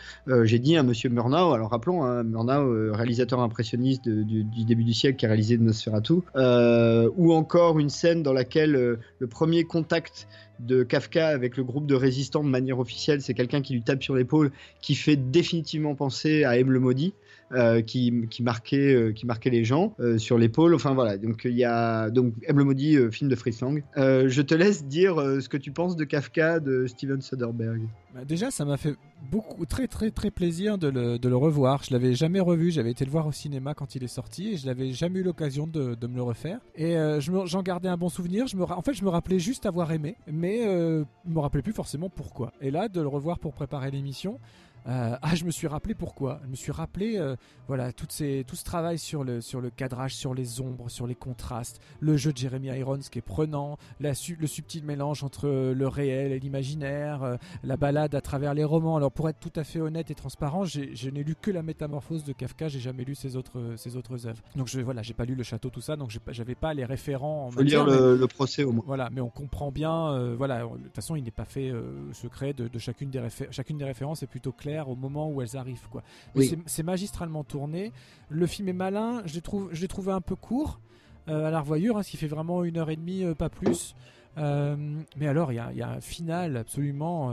J'ai dit à Monsieur Murnau, alors rappelons, hein, Murnau, réalisateur impressionniste du, du début du siècle qui a réalisé Nosferatu, ou encore une scène dans laquelle euh, le premier contact de Kafka avec le groupe de résistants de manière officielle, c'est quelqu'un qui lui tape sur l'épaule, qui fait définitivement penser à M le maudit. Euh, qui, qui marquait euh, qui marquait les gens euh, sur l'épaule enfin voilà donc il y a donc le maudit film de Fritz je te laisse dire ce que tu penses de Kafka de Steven Soderbergh Bah, Déjà, ça m'a fait beaucoup, très très très plaisir de le, revoir. Je l'avais jamais revu. J'avais été le voir au cinéma quand il est sorti et je n'avais jamais eu l'occasion de, me le refaire. Et j'en gardais un bon souvenir. En fait, je me rappelais juste avoir aimé, mais je me rappelais plus forcément pourquoi. Et là, de le revoir pour préparer l'émission. Euh, ah, je me suis rappelé pourquoi. Je me suis rappelé, euh, voilà, toutes ces, tout ce travail sur le, sur le cadrage, sur les ombres, sur les contrastes, le jeu de Jeremy Irons qui est prenant, la le subtil mélange entre euh, le réel et l'imaginaire, euh, la balade à travers les romans. Alors pour être tout à fait honnête et transparent, je n'ai lu que la Métamorphose de Kafka, j'ai jamais lu ses autres ses autres œuvres. Donc je voilà, j'ai pas lu le Château tout ça, donc j'avais pas les référents en faut lire matière, mais- le, le procès au moins voilà, mais on comprend bien. voilà, de toute façon, il n'est pas fait secret de, de chacune des chacune des références est plutôt claire au moment où elles arrivent, quoi. Oui. c'est- magistralement tourné. Le film est malin. Je l'ai trouvé, je l'ai trouvé un peu court euh, à la revoyure, hein, ce qui fait vraiment une heure et demie, euh, pas plus. Euh, mais alors, il y y a un final absolument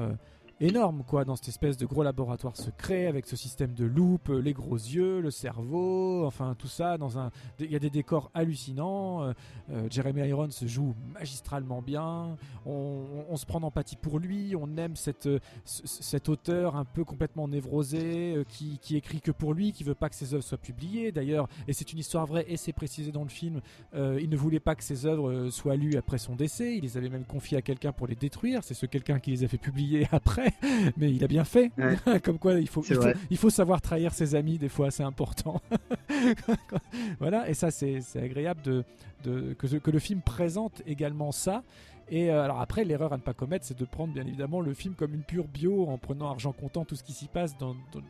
énorme, quoi, dans cette espèce de gros laboratoire secret avec ce système de loupe, les gros yeux, le cerveau, enfin tout ça. Dans un, il y a des décors hallucinants. euh, euh, Jeremy Irons joue magistralement bien. On, se prend d'empathie pour lui. On aime cette, euh, cet auteur un peu complètement névrosé euh, qui, qui écrit que pour lui, qui veut pas que ses œuvres soient publiées. D'ailleurs, et c'est une histoire vraie et c'est précisé dans le film, il ne voulait pas que ses œuvres soient lues après son décès. Il les avait même confiées à quelqu'un pour les détruire. C'est ce quelqu'un qui les a fait publier après, mais il a bien fait. Ouais. Comme quoi, il faut, il, faut, vrai. il faut savoir trahir ses amis, des fois, c'est important. voilà, et ça, c'est agréable de, de- que, que le film présente également ça. Et euh, alors après, l'erreur à ne pas commettre, c'est de prendre bien évidemment le film comme une pure bio en prenant argent comptant tout ce qui s'y passe dans, dans-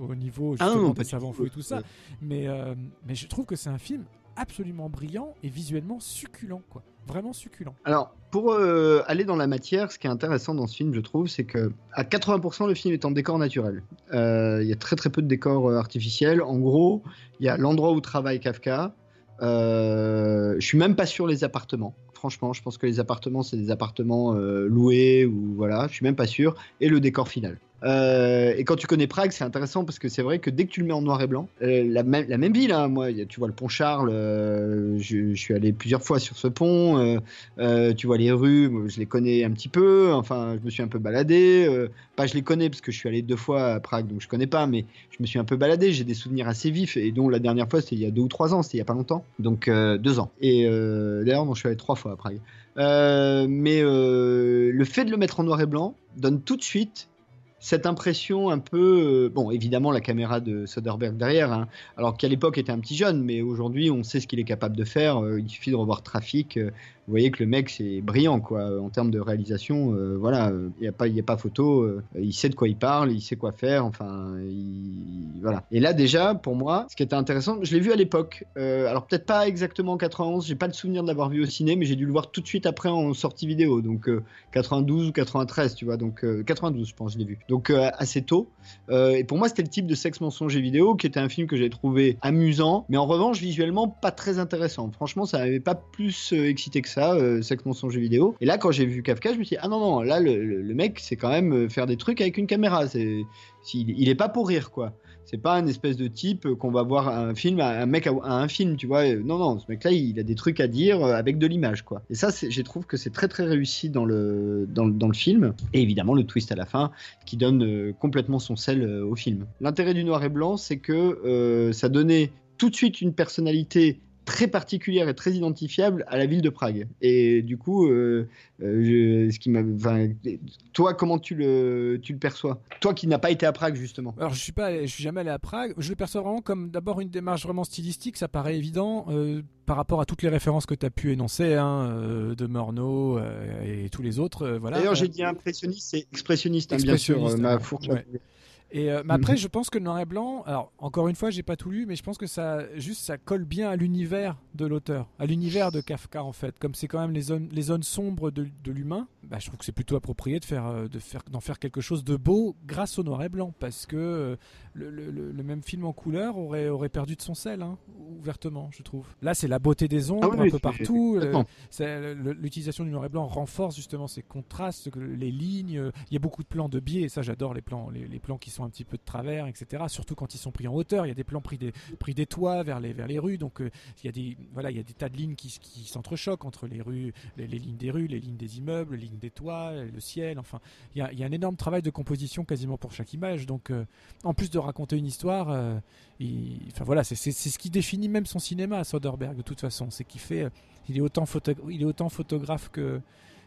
au niveau Ah non, justement non, des savants fous et tout ça. Mais, euh, mais je trouve que c'est un film absolument brillant et visuellement succulent, quoi. Vraiment succulent. Alors, pour euh, aller dans la matière, ce qui est intéressant dans ce film, je trouve, c'est que à 80%, le film est en décor naturel. Euh, Il y a très très peu de décors euh, artificiels. En gros, il y a l'endroit où travaille Kafka. Je suis même pas sûr les appartements. Franchement, je pense que les appartements, c'est des appartements loués ou voilà. Je suis même pas sûr. Et le décor final. Euh, et quand tu connais Prague, c'est intéressant parce que c'est vrai que dès que tu le mets en noir et blanc, euh, la, même, ville, hein, moi, tu vois le pont Charles, euh, je, suis allé plusieurs fois sur ce pont, tu vois les rues, je les connais un petit peu, enfin, je me suis un peu baladé, pas je les connais parce que je suis allé deux fois à Prague, donc je connais pas, mais je me suis un peu baladé, j'ai des souvenirs assez vifs, et dont la dernière fois, c'était il y a deux ou trois ans, c'était il y a pas longtemps, donc deux ans. Et d'ailleurs, je suis allé trois fois à Prague. Mais le fait de le mettre en noir et blanc donne tout de suite cette impression un peu. euh, bon, évidemment, la caméra de Soderbergh derrière, hein, alors qu'à l'époque était un petit jeune, mais aujourd'hui, on sait ce qu'il est capable de faire. euh, il suffit de revoir Trafic. Vous voyez que le mec, c'est brillant, quoi. En termes de réalisation, euh, voilà, il n'y a, pas- a pas photo. euh, il sait de quoi il parle, il sait quoi faire, enfin, il- voilà. Et là, déjà, pour moi, ce qui était intéressant, je l'ai vu à l'époque. euh, alors, peut-être pas exactement en 91, j'ai pas le souvenir de l'avoir vu au ciné, mais j'ai dû le voir tout de suite après en sortie vidéo. Donc, euh, 92 ou 93, tu vois. Donc, euh, 92, je pense, je l'ai vu. Donc, assez tôt. Et pour moi, c'était le type de sexe mensonge et vidéo qui était un film que j'ai trouvé amusant, mais en revanche, visuellement, pas très intéressant. Franchement, ça m'avait pas plus excité que ça, euh, sexe mensonge vidéo. Et là, quand j'ai vu Kafka, je me suis dit, ah non, non, là, le, mec, c'est quand même euh, faire des trucs avec une caméra. C'est, il est pas pour rire, quoi. C'est pas un espèce de type euh, qu'on va voir un film, un mec à, un film, tu vois. Euh, Non, non, ce mec-là, il a des trucs à dire avec de l'image, quoi. Et ça, je trouve que c'est très, très réussi dans le, dans, le- film. Et évidemment, le twist à la fin qui donne complètement son sel au film. L'intérêt du noir et blanc, c'est que ça donnait tout de suite une personnalité très particulière et très identifiable à la ville de Prague. Et du coup, euh, euh, je- ce qui m'a, toi, comment tu le, tu le perçois? Toi qui n'as pas été à Prague justement. Alors je suis pas, allé- je suis jamais allé à Prague. Je le perçois vraiment comme d'abord une démarche vraiment stylistique. Ça paraît évident euh, par rapport à toutes les références que tu as pu énoncer, hein, de euh, et tous les autres. voilà. D'ailleurs, j'ai dit impressionniste, c'est expressionniste, hein, bien sûr. Expressionniste, ma fourche. ouais. Et euh, mais après, je pense que le noir et blanc, alors encore une fois, j'ai pas tout lu, mais je pense que ça, juste, ça colle bien à l'univers de l'auteur, à l'univers de Kafka en fait. Comme c'est quand même les zones, les zones sombres de, de l'humain, bah, je trouve que c'est plutôt approprié de faire, euh, de faire, d'en faire quelque chose de beau grâce au noir et blanc, parce que euh, le, le- le- le même film en couleur aurait, aurait perdu de son sel, hein, ouvertement, je trouve. Là, c'est la beauté des ombres Ah oui, un peu partout. c'est- le- L'utilisation du noir et blanc renforce justement ces contrastes, les lignes. euh, Il y a beaucoup de plans de biais, et ça j'adore les plans, les, les plans qui sont un petit peu de travers, etc. Surtout quand ils sont pris en hauteur. Il y a des plans pris des, pris des toits vers les, vers les rues, donc euh, il y a des, voilà, il y a des tas de lignes qui, qui s'entrechoquent entre les rues, les, les lignes des rues, les lignes des immeubles, les lignes des toits, le ciel. Enfin, il y a, il y a un énorme travail de composition quasiment pour chaque image. Donc, euh, en plus de raconter une histoire, euh, il- enfin voilà, c'est ce qui définit même son cinéma, Soderbergh de toute façon, c'est qu'il fait, euh, il est autant il est autant photographe que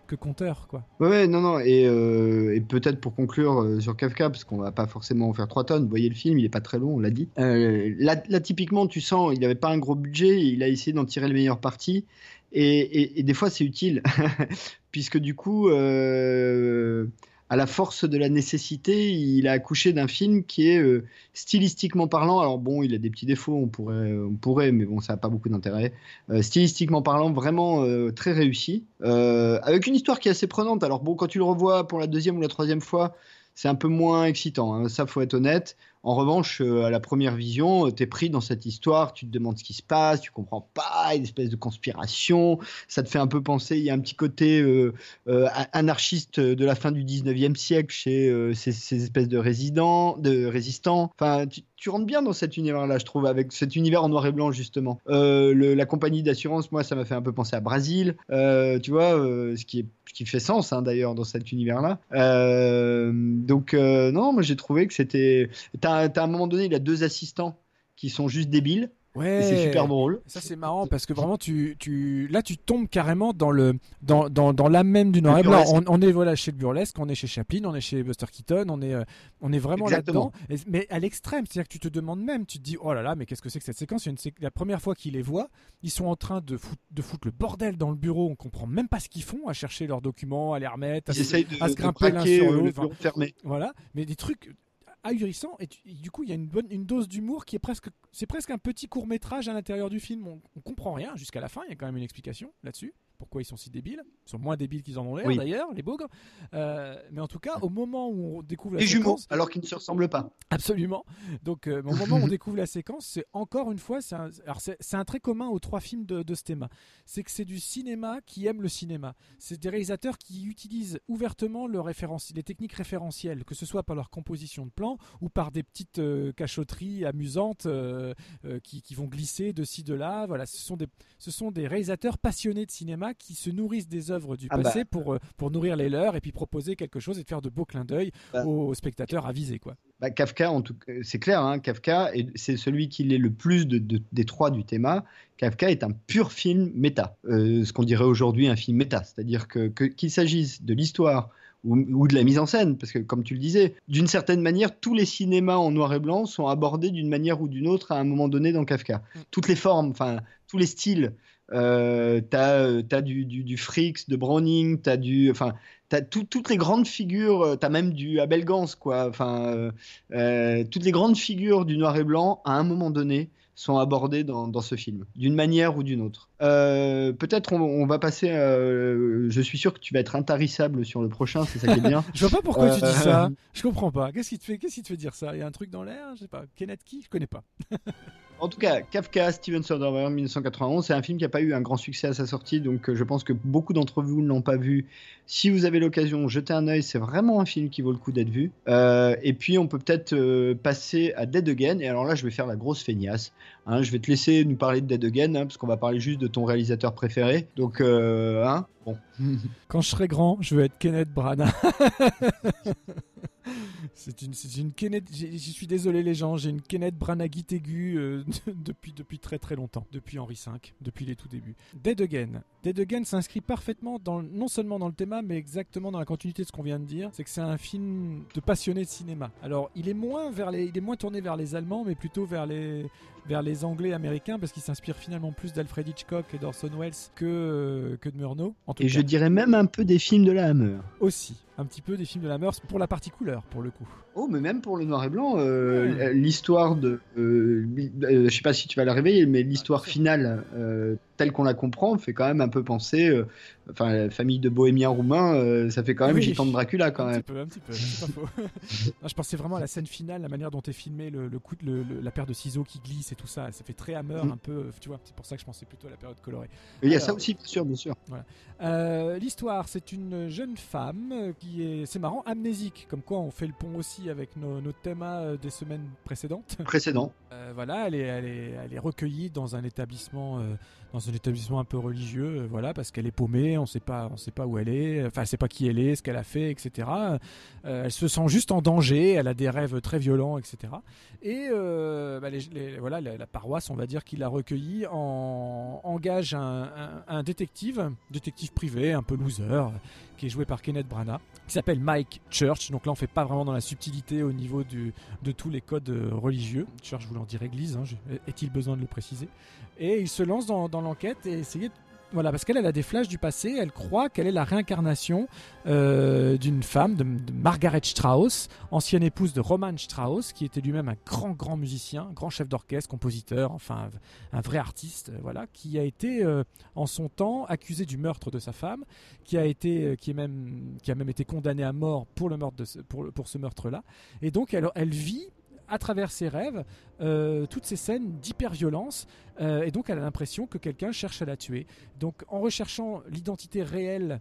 que conteur, quoi. Ouais, non, non, et, euh, et peut-être pour conclure sur Kafka, parce qu'on va pas forcément en faire trois tonnes, vous voyez le film, il est pas très long, on l'a dit. Là, typiquement, tu sens, il n'avait pas un gros budget, il a essayé d'en tirer le meilleur parti, et, des fois c'est utile, puisque du coup, à la force de la nécessité, il a accouché d'un film qui est euh, stylistiquement parlant, alors bon, il a des petits défauts, on pourrait, on pourrait mais bon, ça n'a pas beaucoup d'intérêt. Euh, stylistiquement parlant, vraiment euh, très réussi, avec une histoire qui est assez prenante. Alors bon, quand tu le revois pour la deuxième ou la troisième fois, c'est un peu moins excitant, hein, ça faut être honnête. En revanche, euh, à la première vision, tu es pris dans cette histoire, tu te demandes ce qui se passe, tu comprends pas, une espèce de conspiration, ça te fait un peu penser, il y a un petit côté euh, euh, anarchiste de la fin du 19e siècle chez euh, ces, ces espèces de résidents, de résistants. Tu rentres bien dans cet univers-là, je trouve, avec cet univers en noir et blanc, justement. Euh, la compagnie d'assurance, moi, ça m'a fait un peu penser à Brasil, euh, tu vois, euh, ce, qui fait sens, hein, d'ailleurs, dans cet univers-là. Donc, non, moi, j'ai trouvé que c'était... T'as à un moment donné, il a deux assistants qui sont juste débiles, Ouais. c'est super drôle. Ça c'est marrant parce que vraiment tu, tu là tu tombes carrément dans le dans, dans, dans l'âme même du noir et blanc. On, on est voilà chez le burlesque, on est chez Chaplin, on est chez Buster Keaton, on est euh, on est vraiment là-dedans. Mais à l'extrême, c'est-à-dire que tu te demandes même, tu te dis oh là là, mais qu'est-ce que c'est que cette séquence? Il y a une sé- La première fois qu'ils les voient, ils sont en train de foutre, de foutre le bordel dans le bureau. On comprend même pas ce qu'ils font, à chercher leurs documents, à les remettre, à essayent de, à se grimper l'un sur euh, le l'autre. Voilà, mais des trucs ahurissant et, du coup il y a une dose d'humour qui est presque c'est presque un petit court métrage à l'intérieur du film. On, on comprend rien jusqu'à la fin. Il y a quand même une explication là-dessus. Pourquoi ils sont si débiles Ils sont moins débiles qu'ils en ont l'air Oui. d'ailleurs, les bougres. Euh, mais en tout cas, au moment où on découvre la Les jumeaux, alors qu'ils ne se ressemblent pas. Absolument. Donc, euh, au moment où on découvre la séquence, c'est encore une fois, c'est un, alors c'est, c'est un trait commun aux trois films de, de ce thème. C'est que c'est du cinéma qui aime le cinéma. C'est des réalisateurs qui utilisent ouvertement le les techniques référentielles, que ce soit par leur composition de plans ou par des petites euh, cachotteries amusantes euh, qui, qui vont glisser de ci de là. Voilà, ce sont des, ce sont des réalisateurs passionnés de cinéma qui se nourrissent des œuvres du Ah bah. passé pour, euh, pour nourrir les leurs et puis proposer quelque chose et de faire de beaux clins d'œil Bah. aux spectateurs avisés, quoi. Bah, Kafka, en tout c'est clair, hein, Kafka, est- c'est celui qui l'est le plus de, de- des trois du thème. Kafka est un pur film méta, euh, ce qu'on dirait aujourd'hui un film méta, c'est-à-dire que que- qu'il s'agisse de l'histoire ou, ou de la mise en scène, parce que comme tu le disais, d'une certaine manière, tous les cinémas en noir et blanc sont abordés d'une manière ou d'une autre à un moment donné dans Kafka. Toutes les formes, enfin tous les styles. Euh, t'as euh, t'as du, du, du Fricks, de Browning, t'as du, enfin, t'as tout- toutes les grandes figures, euh, t'as même du Abel Gans, quoi. Enfin, euh, toutes les grandes figures du noir et blanc, à un moment donné, sont abordées dans, dans ce film, d'une manière ou d'une autre. Euh, Peut-être on, on va passer. je suis sûr que tu vas être intarissable sur le prochain, c'est ça qui est bien. Je vois pas pourquoi tu dis ça. Je comprends pas. Qu'est-ce qui te fait, qu'est-ce qui te fait dire ça? Il y a un truc dans l'air, je sais pas. Kenneth Key, je connais pas. En tout cas, Kafka, Steven Soderbergh, 1991, c'est un film qui n'a pas eu un grand succès à sa sortie, donc euh, je pense que beaucoup d'entre vous ne l'ont pas vu. Si vous avez l'occasion, jetez un œil, c'est vraiment un film qui vaut le coup d'être vu. Euh, et puis, on peut peut-être euh, passer à Dead Again, et alors là, je vais faire la grosse feignasse. hein. je vais te laisser nous parler de Dead Again, hein, parce qu'on va parler juste de ton réalisateur préféré. Donc, hein, bon. Quand je serai grand, je veux être Kenneth Branagh. c'est une, une Kenneth. Je suis désolé les gens, j'ai une Kenneth Branaghite aiguë euh, depuis depuis très très longtemps, depuis Henri V, depuis les tout débuts. Dead Again. Dead Again s'inscrit parfaitement dans non seulement dans le thème, mais exactement dans la continuité de ce qu'on vient de dire. C'est que c'est un film de passionné de cinéma. Alors il est moins vers les, il est moins tourné vers les Allemands, mais plutôt vers les vers les Anglais américains parce qu'il s'inspire finalement plus d'Alfred Hitchcock et d'Orson Welles que euh, que de Murnau. En tout Et cas. je dirais même un peu des films de la Hammer. Aussi, un petit peu des films de la Meurs pour la partie couleur, pour le coup. Oh, mais même pour le noir et blanc, euh, l'histoire de. euh, euh, je sais pas si tu vas la réveiller, mais l'histoire finale, euh, telle qu'on la comprend, fait quand même un peu penser. euh, enfin, la famille de bohémiens roumains, euh, ça fait quand même Oui. gitan de Dracula quand un même. petit peu, un petit peu, c'est pas faux. Non, je pensais vraiment à la scène finale, la manière dont est filmé le, le coup, de- le- le- la paire de ciseaux qui glisse et tout ça. Ça fait très Hammer, Mm. un peu, tu vois. C'est pour ça que je pensais plutôt à la période colorée. Il y a ça aussi, bien sûr, bien sûr. Euh, L'histoire, c'est une jeune femme euh, qui est, c'est marrant, amnésique. Comme quoi, on fait le pont aussi avec nos, nos thèmes euh, des semaines précédentes. Précédent. Euh, voilà, elle est, elle, est, elle est recueillie dans un établissement, euh, dans un établissement un peu religieux, euh, voilà, parce qu'elle est paumée, on sait pas, on sait pas où elle est, enfin, elle sait pas qui elle est, ce qu'elle a fait, etc. Euh, elle se sent juste en danger, elle a des rêves très violents, etc. Et euh, bah, voilà, la, paroisse, on va dire, qui l'a recueillie, en, engage un, un- un détective, détective privé, un peu loser, qui est joué par Kenneth Branagh, qui s'appelle Mike Church. Donc là, on fait pas vraiment dans la subtilité au niveau de tous les codes euh, religieux. Church voulant dire église, hein, est-il besoin de le préciser? Et il se lance dans, dans l'enquête et essayer de voilà, parce qu'elle elle a des flashs du passé, elle croit qu'elle est la réincarnation euh, d'une femme, de, Margaret Strauss, ancienne épouse de Roman Strauss, qui était lui-même un grand, grand musicien, grand chef d'orchestre, compositeur, enfin un, vrai artiste, euh, voilà, qui a été euh, en son temps accusé du meurtre de sa femme, qui a été, qui est même, qui a même été condamné à mort pour le meurtre ce, pour, pour ce meurtre-là, et donc elle vit à travers ses rêves euh, toutes ces scènes d'hyper-violence euh, et donc elle a l'impression que quelqu'un cherche à la tuer. Donc en recherchant l'identité réelle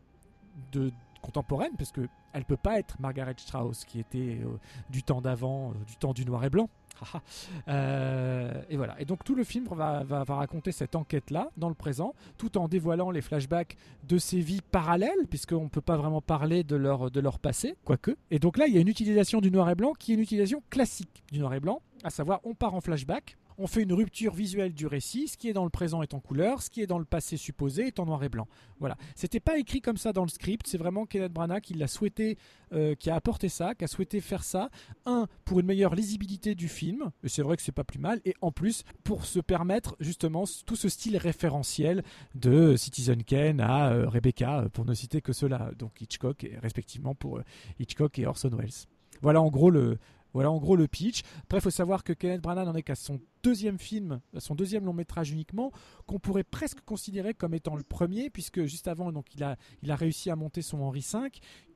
de contemporaine, parce que elle peut pas être Margaret Strauss qui était euh, du temps d'avant, du temps du noir et blanc. Haha. Euh, et voilà. Et donc tout le film va, raconter cette enquête-là dans le présent, tout en dévoilant les flashbacks de ces vies parallèles, puisqu'on ne peut pas vraiment parler de leur passé, quoique. Et donc là, il y a une utilisation du noir et blanc qui est une utilisation classique du noir et blanc, à savoir on part en flashback, on fait une rupture visuelle du récit, ce qui est dans le présent est en couleur, ce qui est dans le passé supposé est en noir et blanc. Voilà. C'était pas écrit comme ça dans le script, c'est vraiment Kenneth Branagh qui l'a souhaité, euh, qui a apporté ça, qui a souhaité faire ça. Un, pour une meilleure lisibilité du film, et c'est vrai que c'est pas plus mal, et en plus, pour se permettre justement tout ce style référentiel de Citizen Kane à euh, Rebecca, euh, pour ne citer que cela, donc Hitchcock, et respectivement pour Hitchcock et Orson Welles. Voilà en gros le, Voilà en gros le pitch. Après, il faut savoir que Kenneth Branagh n'en est qu'à son deuxième film, son deuxième long métrage uniquement, qu'on pourrait presque considérer comme étant le premier, puisque juste avant, donc, il, a, il a réussi à monter son Henri V,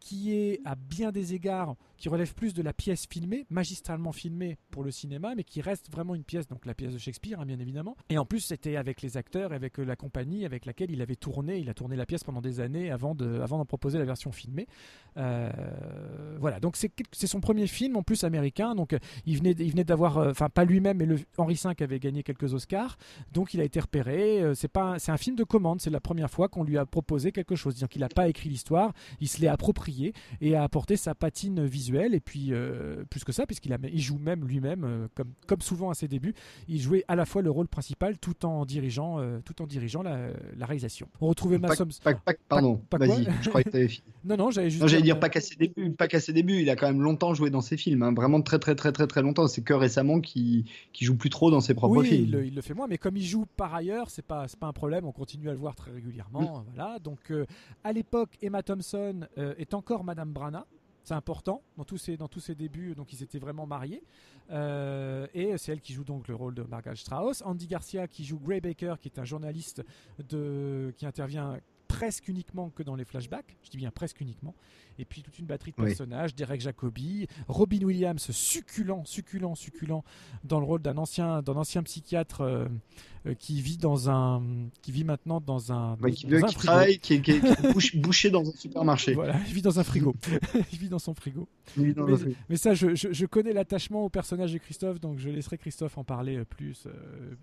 qui est à bien des égards, qui relève plus de la pièce filmée, magistralement filmée pour le cinéma, mais qui reste vraiment une pièce, donc la pièce de Shakespeare, hein, bien évidemment. Et en plus, c'était avec les acteurs, avec euh, la compagnie avec laquelle il avait tourné, il a tourné la pièce pendant des années avant de, avant d'en proposer la version filmée. Euh, voilà, donc c'est, son premier film, en plus américain, donc euh, il venait, il venait d'avoir, enfin pas lui-même, mais le Henri V avait gagné quelques Oscars, donc il a été repéré. C'est pas, un film de commande, c'est la première fois qu'on lui a proposé quelque chose, donc il n'a pas écrit l'histoire, il se l'est approprié et a apporté sa patine visuelle. Et puis, euh, plus que ça, puisqu'il il joue même lui-même, euh, comme, comme souvent à ses débuts, il jouait à la fois le rôle principal tout en dirigeant, euh, tout en dirigeant la, réalisation. On retrouvait Pas, pardon, vas-y, je croyais que tu avais fini. Non, non, j'allais juste. Non, j'allais dire, pas qu'à ses débuts, pas qu'à ses débuts. Il a quand même longtemps joué dans ses films, hein. vraiment très, très, très, très, très longtemps. C'est que récemment qu'il qui joue plus trop dans ses propres films. Il, le, il le fait moins, mais comme il joue par ailleurs, c'est pas, pas un problème. On continue à le voir très régulièrement. Mm. Voilà. Donc, à l'époque, Emma Thompson est encore Madame Brana. C'est important dans tous ses dans tous ses débuts. Donc ils s'étaient vraiment mariés. Euh, et c'est elle qui joue donc le rôle de Margaret Strauss. Andy Garcia qui joue Gray Baker, qui est un journaliste de qui intervient presque uniquement que dans les flashbacks. Je dis bien presque uniquement. Et puis toute une batterie de personnages, Derek Jacobi, Robin Williams, succulent, succulent, succulent, dans le rôle d'un ancien, d'un ancien psychiatre euh, qui vit dans un, qui vit maintenant dans un, qui, travaille, qui est, bouché dans un supermarché. Voilà, il vit dans un frigo. il vit dans son frigo. mais, ça, je, je, connais l'attachement au personnage de Christophe, donc je laisserai Christophe en parler euh, plus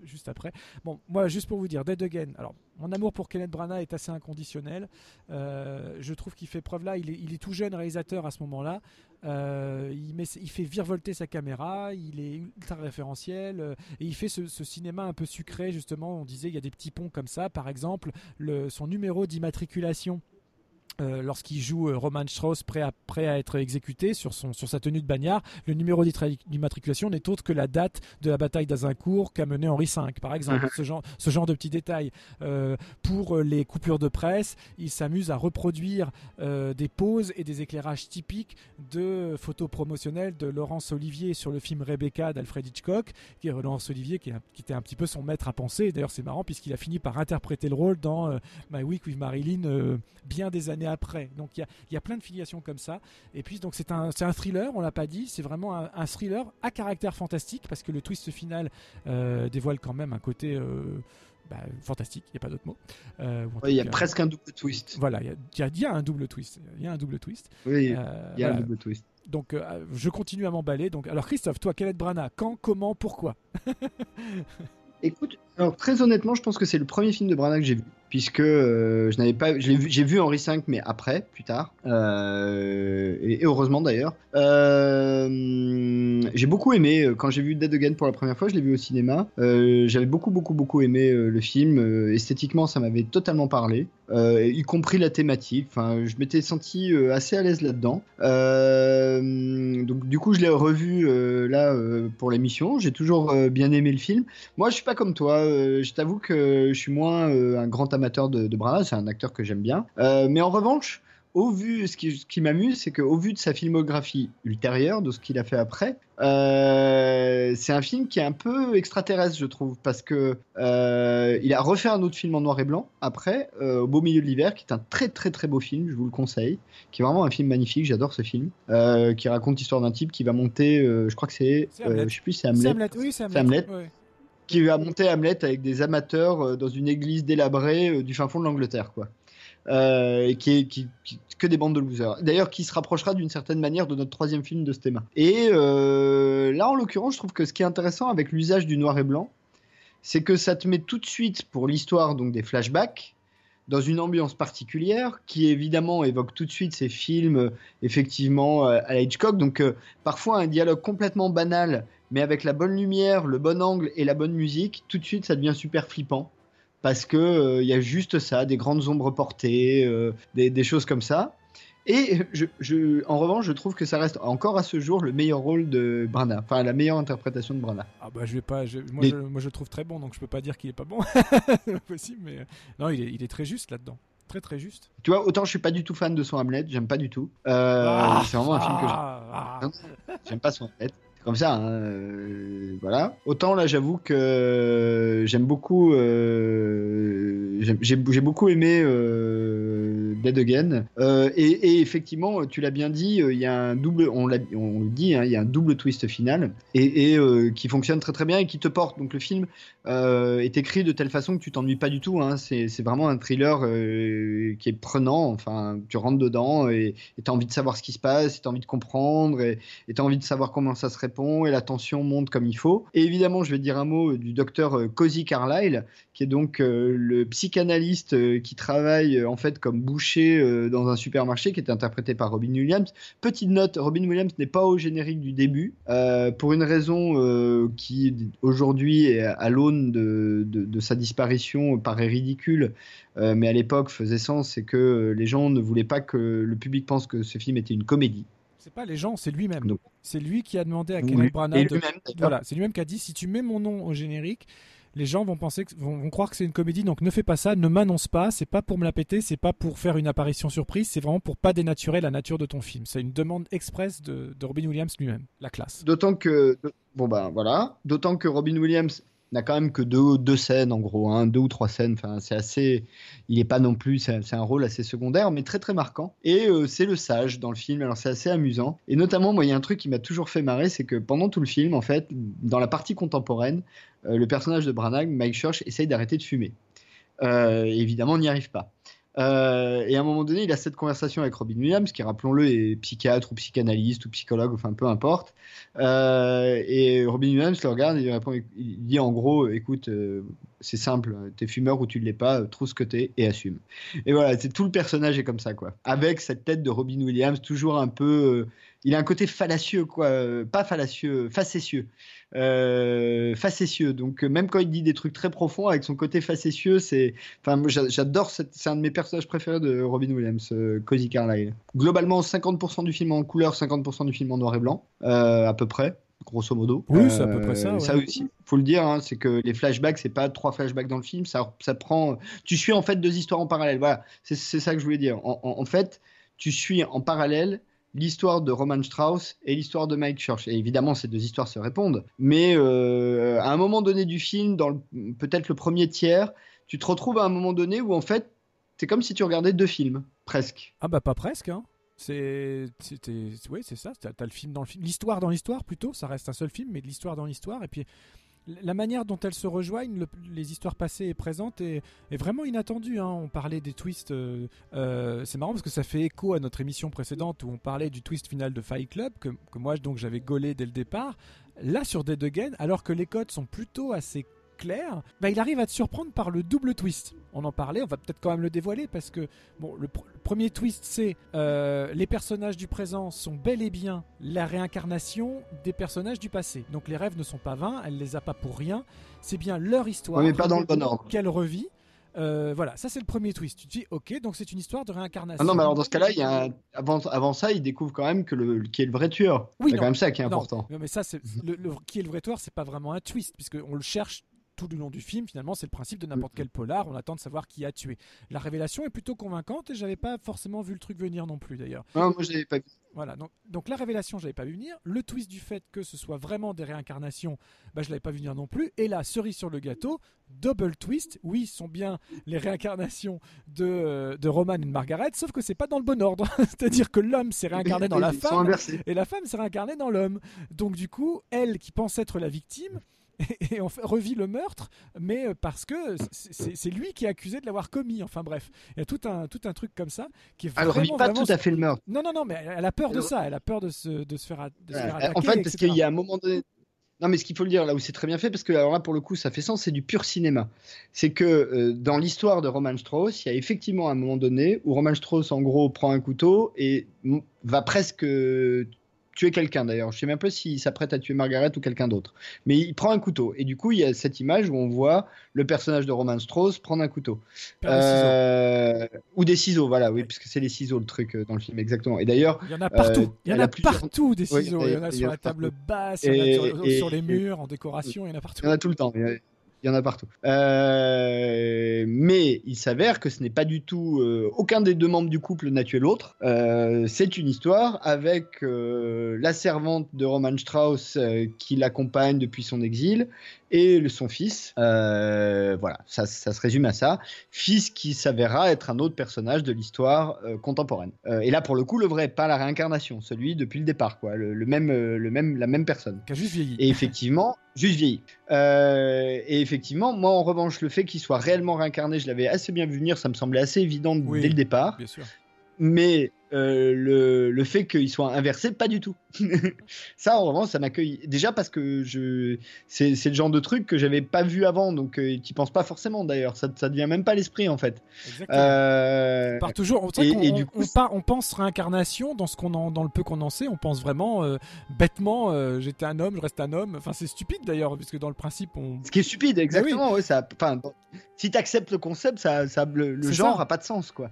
juste après. Bon, moi, juste pour vous dire, Dead Again. Alors, mon amour pour Kenneth Branagh est assez inconditionnel. je trouve qu'il fait preuve là. Il est, il est tout jeune réalisateur à ce moment-là. Euh, il, fait virevolter sa caméra, il est ultra référentiel euh, et il fait ce, cinéma un peu sucré justement. On disait il y a des petits ponts comme ça, par exemple le, son numéro d'immatriculation euh, lorsqu'il joue euh, Roman Strauss prêt à, prêt à être exécuté sur, son, sur sa tenue de bagnard, le numéro d'immatriculation n'est autre que la date de la bataille d'Azincourt qu'a mené Henri V, par exemple. Uh-huh. ce, genre, ce genre de petits détails. Euh, pour les coupures de presse, il s'amuse à reproduire des poses et des éclairages typiques de photos promotionnelles de Laurence Olivier sur le film Rebecca d'Alfred Hitchcock, qui est Laurence Olivier qui, qui, était un petit peu son maître à penser. D'ailleurs, c'est marrant puisqu'il a fini par interpréter le rôle dans My Week with Marilyn bien des années après. Donc il y a, plein de filiations comme ça. Et puis donc c'est un, un thriller, on l'a pas dit, c'est vraiment un, thriller à caractère fantastique parce que le twist final euh, dévoile quand même un côté euh, bah, fantastique, il n'y a pas d'autre mot. Euh, il y a presque un double twist. Voilà, il y, a un double twist. Il y a un double twist. Oui, il y a un double twist. Donc je continue à m'emballer. Donc alors Christophe, toi, Kenneth Branagh, quand, comment, pourquoi? Écoute, très honnêtement, je pense que c'est le premier film de Branagh que j'ai vu puisque euh, je n'avais pas, j'ai vu, vu Henri V, mais après, plus tard, euh, et, heureusement d'ailleurs. Euh, j'ai beaucoup aimé quand j'ai vu Dead Again pour la première fois, je l'ai vu au cinéma. j'avais beaucoup, beaucoup, beaucoup aimé le film. esthétiquement, ça m'avait totalement parlé, y compris la thématique. Enfin, je m'étais senti assez à l'aise là-dedans. donc, du coup, je l'ai revu là pour l'émission. J'ai toujours bien aimé le film. Moi, je suis pas comme toi. Je t'avoue que je suis moins un grand amateur de, de c'est un acteur que j'aime bien. Euh, mais en revanche, au vu, ce qui, qui m'amuse, c'est qu'au vu de sa filmographie ultérieure, de ce qu'il a fait après, euh, c'est un film qui est un peu extraterrestre, je trouve, parce que euh, il a refait un autre film en noir et blanc après, Au beau milieu de l'hiver, qui est un très très très beau film, je vous le conseille, qui est vraiment un film magnifique, j'adore ce film, qui raconte l'histoire d'un type qui va monter, je crois que c'est, je sais plus, c'est Hamlet. Hamlet, oui, c'est Hamlet qui va monter Hamlet avec des amateurs euh, dans une église délabrée euh, du fin fond de l'Angleterre, quoi. Euh, et qui est que des bandes de losers. D'ailleurs, qui se rapprochera d'une certaine manière de notre troisième film de ce thème. Et là, en l'occurrence, je trouve que ce qui est intéressant avec l'usage du noir et blanc, c'est que ça te met tout de suite pour l'histoire donc des flashbacks dans une ambiance particulière qui évidemment évoque tout de suite ces films effectivement à Hitchcock. Donc parfois un dialogue complètement banal mais avec la bonne lumière, le bon angle et la bonne musique, tout de suite ça devient super flippant. Parce que il euh, y a juste ça, des grandes ombres portées, euh, des, choses comme ça. Et je, en revanche, je trouve que ça reste encore à ce jour le meilleur rôle de Brana, enfin la meilleure interprétation de Brana. Ah bah je vais pas, moi, je, moi, je, le trouve très bon, donc je peux pas dire qu'il est pas bon, c'est pas possible, mais non, il est, il est très juste là-dedans très très juste. Tu vois, autant je suis pas du tout fan de son Hamlet, j'aime pas du tout. Euh, ah, c'est vraiment un film que j'aime. Ah, ah. j'aime pas son Hamlet. Comme ça, hein, euh, voilà. Autant là, j'avoue que j'aime beaucoup, euh, j'ai beaucoup aimé euh, Dead Again. Euh, et, effectivement, tu l'as bien dit, euh, il y a un double, on, le dit, hein, il y a un double twist final et, euh, qui fonctionne très très bien et qui te porte. Donc le film est écrit de telle façon que tu t'ennuies pas du tout. Hein. C'est vraiment un thriller qui est prenant. Enfin, tu rentres dedans et tu as envie de savoir ce qui se passe, tu as envie de comprendre et tu as envie de savoir comment ça se répond et la tension monte comme il faut. Et évidemment, je vais dire un mot du docteur Cozy Carlyle, qui est donc le psychanalyste qui travaille en fait comme boucher euh, dans un supermarché, qui est interprété par Robin Williams. Petite note, Robin Williams n'est pas au générique du début, euh, pour une raison euh, qui aujourd'hui, est à l'aune de, de- de sa disparition, paraît ridicule, euh, mais à l'époque faisait sens, c'est que les gens ne voulaient pas que le public pense que ce film était une comédie. C'est pas les gens, c'est lui-même. C'est lui qui a demandé à Oui, Kenneth et Branagh. de-. Voilà, c'est lui-même qui a dit si tu mets mon nom au générique, les gens vont penser vont, croire que c'est une comédie, donc ne fais pas ça, ne m'annonce pas, c'est pas pour me la péter, c'est pas pour faire une apparition surprise, c'est vraiment pour pas dénaturer la nature de ton film. C'est une demande express de, de Robin Williams lui-même, la classe. D'autant que bon ben voilà, d'autant que Robin Williams n'a quand même que deux, deux scènes en gros, hein, deux ou trois scènes. Enfin, c'est assez, il est pas non plus, c'est un rôle assez secondaire, mais très très marquant. Et euh, c'est le sage dans le film. Alors c'est assez amusant. Et notamment, moi, il y a un truc qui m'a toujours fait marrer, c'est que pendant tout le film, en fait, dans la partie contemporaine, euh, le personnage de Branagh, Mike Church, essaye d'arrêter de fumer. Euh, évidemment, on n'y arrive pas. Euh, et à un moment donné, il a cette conversation avec Robin Williams, qui, rappelons-le, est psychiatre ou psychanalyste ou psychologue, enfin peu importe. Euh, et Robin Williams le regarde et il répond, il dit en gros, écoute, euh, c'est simple, t'es fumeur ou tu ne l'es pas, trouve ce que t'es et assume. Et voilà, c'est tout le personnage est comme ça, quoi. Avec cette tête de Robin Williams, toujours un peu, il a un côté fallacieux, quoi, pas fallacieux, facétieux, euh, facétieux. Donc euh, même quand il dit des trucs très profonds, avec son côté facétieux, c'est, enfin, j'adore, c'est un de mes personnages préférés de Robin Williams, euh, Cozy Carlyle. Globalement, 50% du film en couleur, 50% du film en noir et blanc, euh, à peu près. Grosso modo. Oui, c'est à peu près ça, ouais. Ça aussi, faut le dire, hein, c'est que les flashbacks, c'est pas trois flashbacks dans le film, ça, ça prend. Tu suis en fait deux histoires en parallèle. Voilà, c'est c'est ça que je voulais dire. En, en- en fait, tu suis en parallèle l'histoire de Roman Strauss et l'histoire de Mike Church. Et évidemment, ces deux histoires se répondent. Mais euh, à un moment donné du film, dans peut-être le premier tiers, tu te retrouves à un moment donné où en fait, c'est comme si tu regardais deux films, presque. Ah bah pas presque, hein. C'est, oui, c'est ça. T'as, t'as le film dans le film, l'histoire dans l'histoire plutôt. Ça reste un seul film, mais de l'histoire dans l'histoire. Et puis la manière dont elles se rejoignent, le- les histoires passées et présentes, est, vraiment inattendue. hein. On parlait des twists. euh, euh, c'est marrant parce que ça fait écho à notre émission précédente où on parlait du twist final de Fight Club que, que moi donc j'avais gaulé dès le départ. Là sur Dead Again, alors que les codes sont plutôt assez clairs, bah, il arrive à te surprendre par le double twist. On en parlait, on va peut-être quand même le dévoiler parce que bon, le, pr- le premier twist c'est euh, les personnages du présent sont bel et bien la réincarnation des personnages du passé. Donc les rêves ne sont pas vains, elle les a pas pour rien. C'est bien leur histoire. Ouais, mais pas dans le bon ordre. Qu'elle revit. Euh, voilà, ça c'est le premier twist. Tu te dis, ok, donc c'est une histoire de réincarnation. Ah non, mais alors dans ce cas-là, il y a un- avant, avant ça, il découvre quand même que le, qui est le vrai tueur. Oui, c'est quand même ça qui est Non, important. non, mais ça, c'est le, le- qui est le vrai tueur, c'est pas vraiment un twist, puisque on le cherche tout le long du film. Finalement, c'est le principe de n'importe quel polar. On attend de savoir qui a tué. La révélation est plutôt convaincante et j'avais pas forcément vu le truc venir non plus d'ailleurs. Non, moi, je l'avais pas vu. Voilà, donc, donc la révélation, j'avais pas vu venir. Le twist du fait que ce soit vraiment des réincarnations, bah, je l'avais pas vu venir non plus. Et là, cerise sur le gâteau, double twist. Oui, ce sont bien les réincarnations de, euh, de Roman et de Margaret, sauf que c'est pas dans le bon ordre. C'est-à-dire que l'homme s'est réincarné dans la femme et la femme s'est réincarnée dans l'homme. Donc du coup, elle qui pense être la victime. Et on fait- revit le meurtre, mais parce que c'est- lui qui est accusé de l'avoir commis. Enfin bref, il y a tout un, tout un truc comme ça qui est Elle vraiment, revit pas vraiment- tout à fait le meurtre. non, non, non, mais elle elle a peur de ça. Elle a peur de se, de se faire, a- de se faire attaquer. en fait, parce qu'il y a un moment donné. Non, mais ce qu'il faut le dire là où c'est très bien fait, parce que alors là pour le coup ça fait sens, c'est du pur cinéma. C'est que euh, dans l'histoire de Roman Strauss, il y a effectivement un moment donné où Roman Strauss en gros prend un couteau et va presque tuer quelqu'un d'ailleurs. Je sais même pas s'il s'apprête à tuer Margaret ou quelqu'un d'autre. Mais il prend un couteau et du coup il y a cette image où on voit le personnage de Roman Strauss prendre un couteau. Euh, ou des ciseaux, voilà, oui, parce que c'est les ciseaux le truc euh, dans le film, exactement. Et d'ailleurs, Il y en a partout. euh, il y en a, a plusieurs- partout des ciseaux. il y en a sur il y en la table basse, il y en a Et- sur, et- sur les et- murs, en décoration, il y en a partout. il y en a tout le temps. Il y en a partout. Euh, mais il s'avère que ce n'est pas du tout euh, aucun des deux membres du couple n'a tué l'autre. Euh, c'est une histoire avec la servante de Roman Strauss qui l'accompagne depuis son exil et son fils. Voilà, ça, ça se résume à ça. Fils qui s'avérera être un autre personnage de l'histoire contemporaine. Et là, pour le coup, le vrai, pas la réincarnation, celui depuis le départ, quoi, le, le même, le même, la même personne. Qui a juste vieilli. Et effectivement, juste vieilli. Et effectivement, moi, en revanche, le fait qu'il soit réellement réincarné, je l'avais assez bien vu venir, ça me semblait assez évident Oui. dès le départ. Bien sûr. Mais euh, le, le fait qu'il soit inversé, pas du tout. ça, en revanche, ça m'accueille. Déjà parce que je, c'est, c'est le genre de truc que j'avais pas vu avant, donc euh, t'y penses pas forcément d'ailleurs. Ça, ça devient même pas l'esprit en fait. Exactement. Euh, On part toujours. vrai et- qu'on- et du on- coup, on, part- on pense réincarnation dans ce qu'on en, dans le peu qu'on en sait. On pense vraiment euh, bêtement. euh, J'étais un homme, je reste un homme. Enfin, c'est stupide d'ailleurs, puisque dans le principe, on. Ce qui est stupide, exactement. ouais, ça, enfin, si t'acceptes le concept, ça, ça, le, le genre ça. a pas de sens, quoi.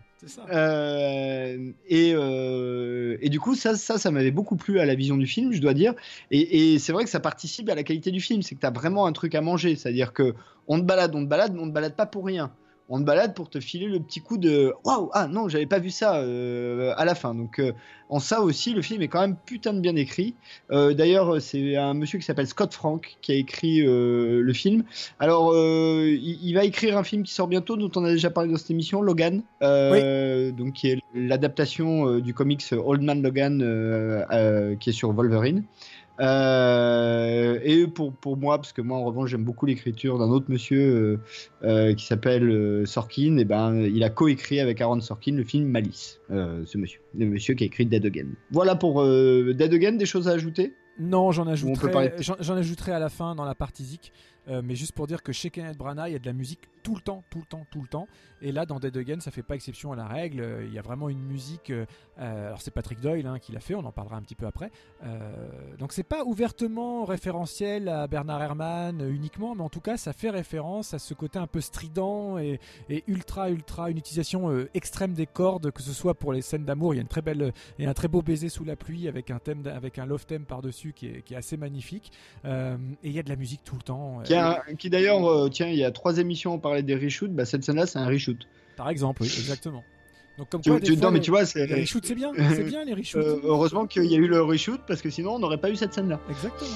Euh, et, euh, et du coup, ça, ça, ça m'avait beaucoup plu à la vision du film, je dois dire. Et, c'est vrai que ça participe à la qualité du film, c'est que t'as vraiment un truc à manger, c'est-à-dire que on te balade, on te balade, mais on te balade pas pour rien. On te balade pour te filer le petit coup de waouh ah non j'avais pas vu ça euh, à la fin. Donc euh, en ça aussi le film est quand même putain de bien écrit. Euh, d'ailleurs c'est un monsieur qui s'appelle Scott Frank qui a écrit le film. Alors il, il va écrire un film qui sort bientôt dont on a déjà parlé dans cette émission Logan euh, donc qui est l'adaptation du comics Old Man Logan qui est sur Wolverine euh, et pour, pour moi, parce que moi en revanche j'aime beaucoup l'écriture d'un autre monsieur euh, euh, qui s'appelle Sorkin, et ben il a coécrit avec Aaron Sorkin le film Malice, ce monsieur, le monsieur qui a écrit Dead Again. Voilà pour Dead Again, des choses à ajouter? Non, j'en ajouterai, j'en ajouterai à la fin dans la partie zik. Euh, mais juste pour dire que chez Kenneth Branagh, il y a de la musique tout le temps, tout le temps, tout le temps. Et là, dans Dead Again, ça fait pas exception à la règle. Euh, Il y a vraiment une musique. euh, alors, c'est Patrick Doyle hein, qui l'a fait, on en parlera un petit peu après. Donc, c'est pas ouvertement référentiel à Bernard Herrmann uniquement, mais en tout cas, ça fait référence à ce côté un peu strident et, et ultra, ultra, une utilisation extrême des cordes, que ce soit pour les scènes d'amour. Il y a une très belle, a un très beau baiser sous la pluie avec un thème, avec un love theme par-dessus qui est, qui est assez magnifique. Et il y a de la musique tout le temps. Un- qui d'ailleurs, euh, tiens, il y a trois émissions on parlait des reshoots, bah, cette scène-là c'est un reshoot. Par exemple, oui, exactement. Donc comme Tu- quoi, tu- des fois, non mais tu vois, c'est les reshoots, c'est bien, c'est bien les reshoots. Euh, heureusement qu'il y a eu le reshoot parce que sinon on n'aurait pas eu cette scène-là. Exactement.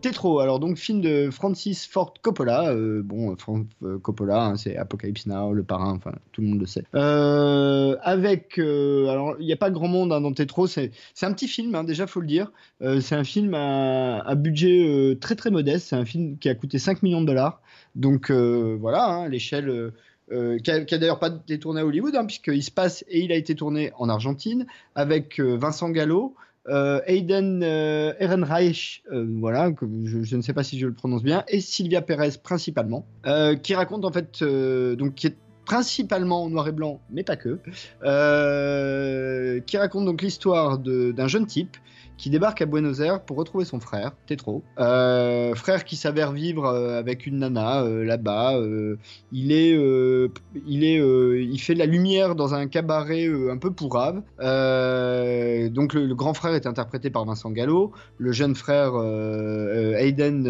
Tetro, alors donc film de Francis Ford Coppola, euh, bon Fran- euh, Coppola, hein, c'est Apocalypse Now, Le Parrain, enfin tout le monde le sait. Euh, avec, euh, alors il n'y a pas grand monde hein, dans Tetro, c'est un petit film hein, déjà faut le dire. Euh, c'est un film à, budget euh, très très modeste, c'est un film qui a coûté 5 millions de dollars, donc euh, voilà hein, l'échelle. euh, euh, qui a, d'ailleurs pas été tourné à Hollywood, hein, puisqu'il se passe et il a été tourné en Argentine avec euh, Vincent Gallo, euh, euh, Ehrenreich, euh, voilà, que je, ne sais pas si je le prononce bien, et Sylvia Perez principalement, euh, qui raconte en fait, euh, donc qui est principalement en noir et blanc, mais pas que, qui raconte donc l'histoire d'un jeune type qui débarque à Buenos Aires pour retrouver son frère, Tetro. Euh, frère qui s'avère vivre euh, avec une nana euh, là-bas. il est, il fait la lumière dans un cabaret un peu pourrave. Donc le, grand frère est interprété par Vincent Gallo, le jeune frère Hayden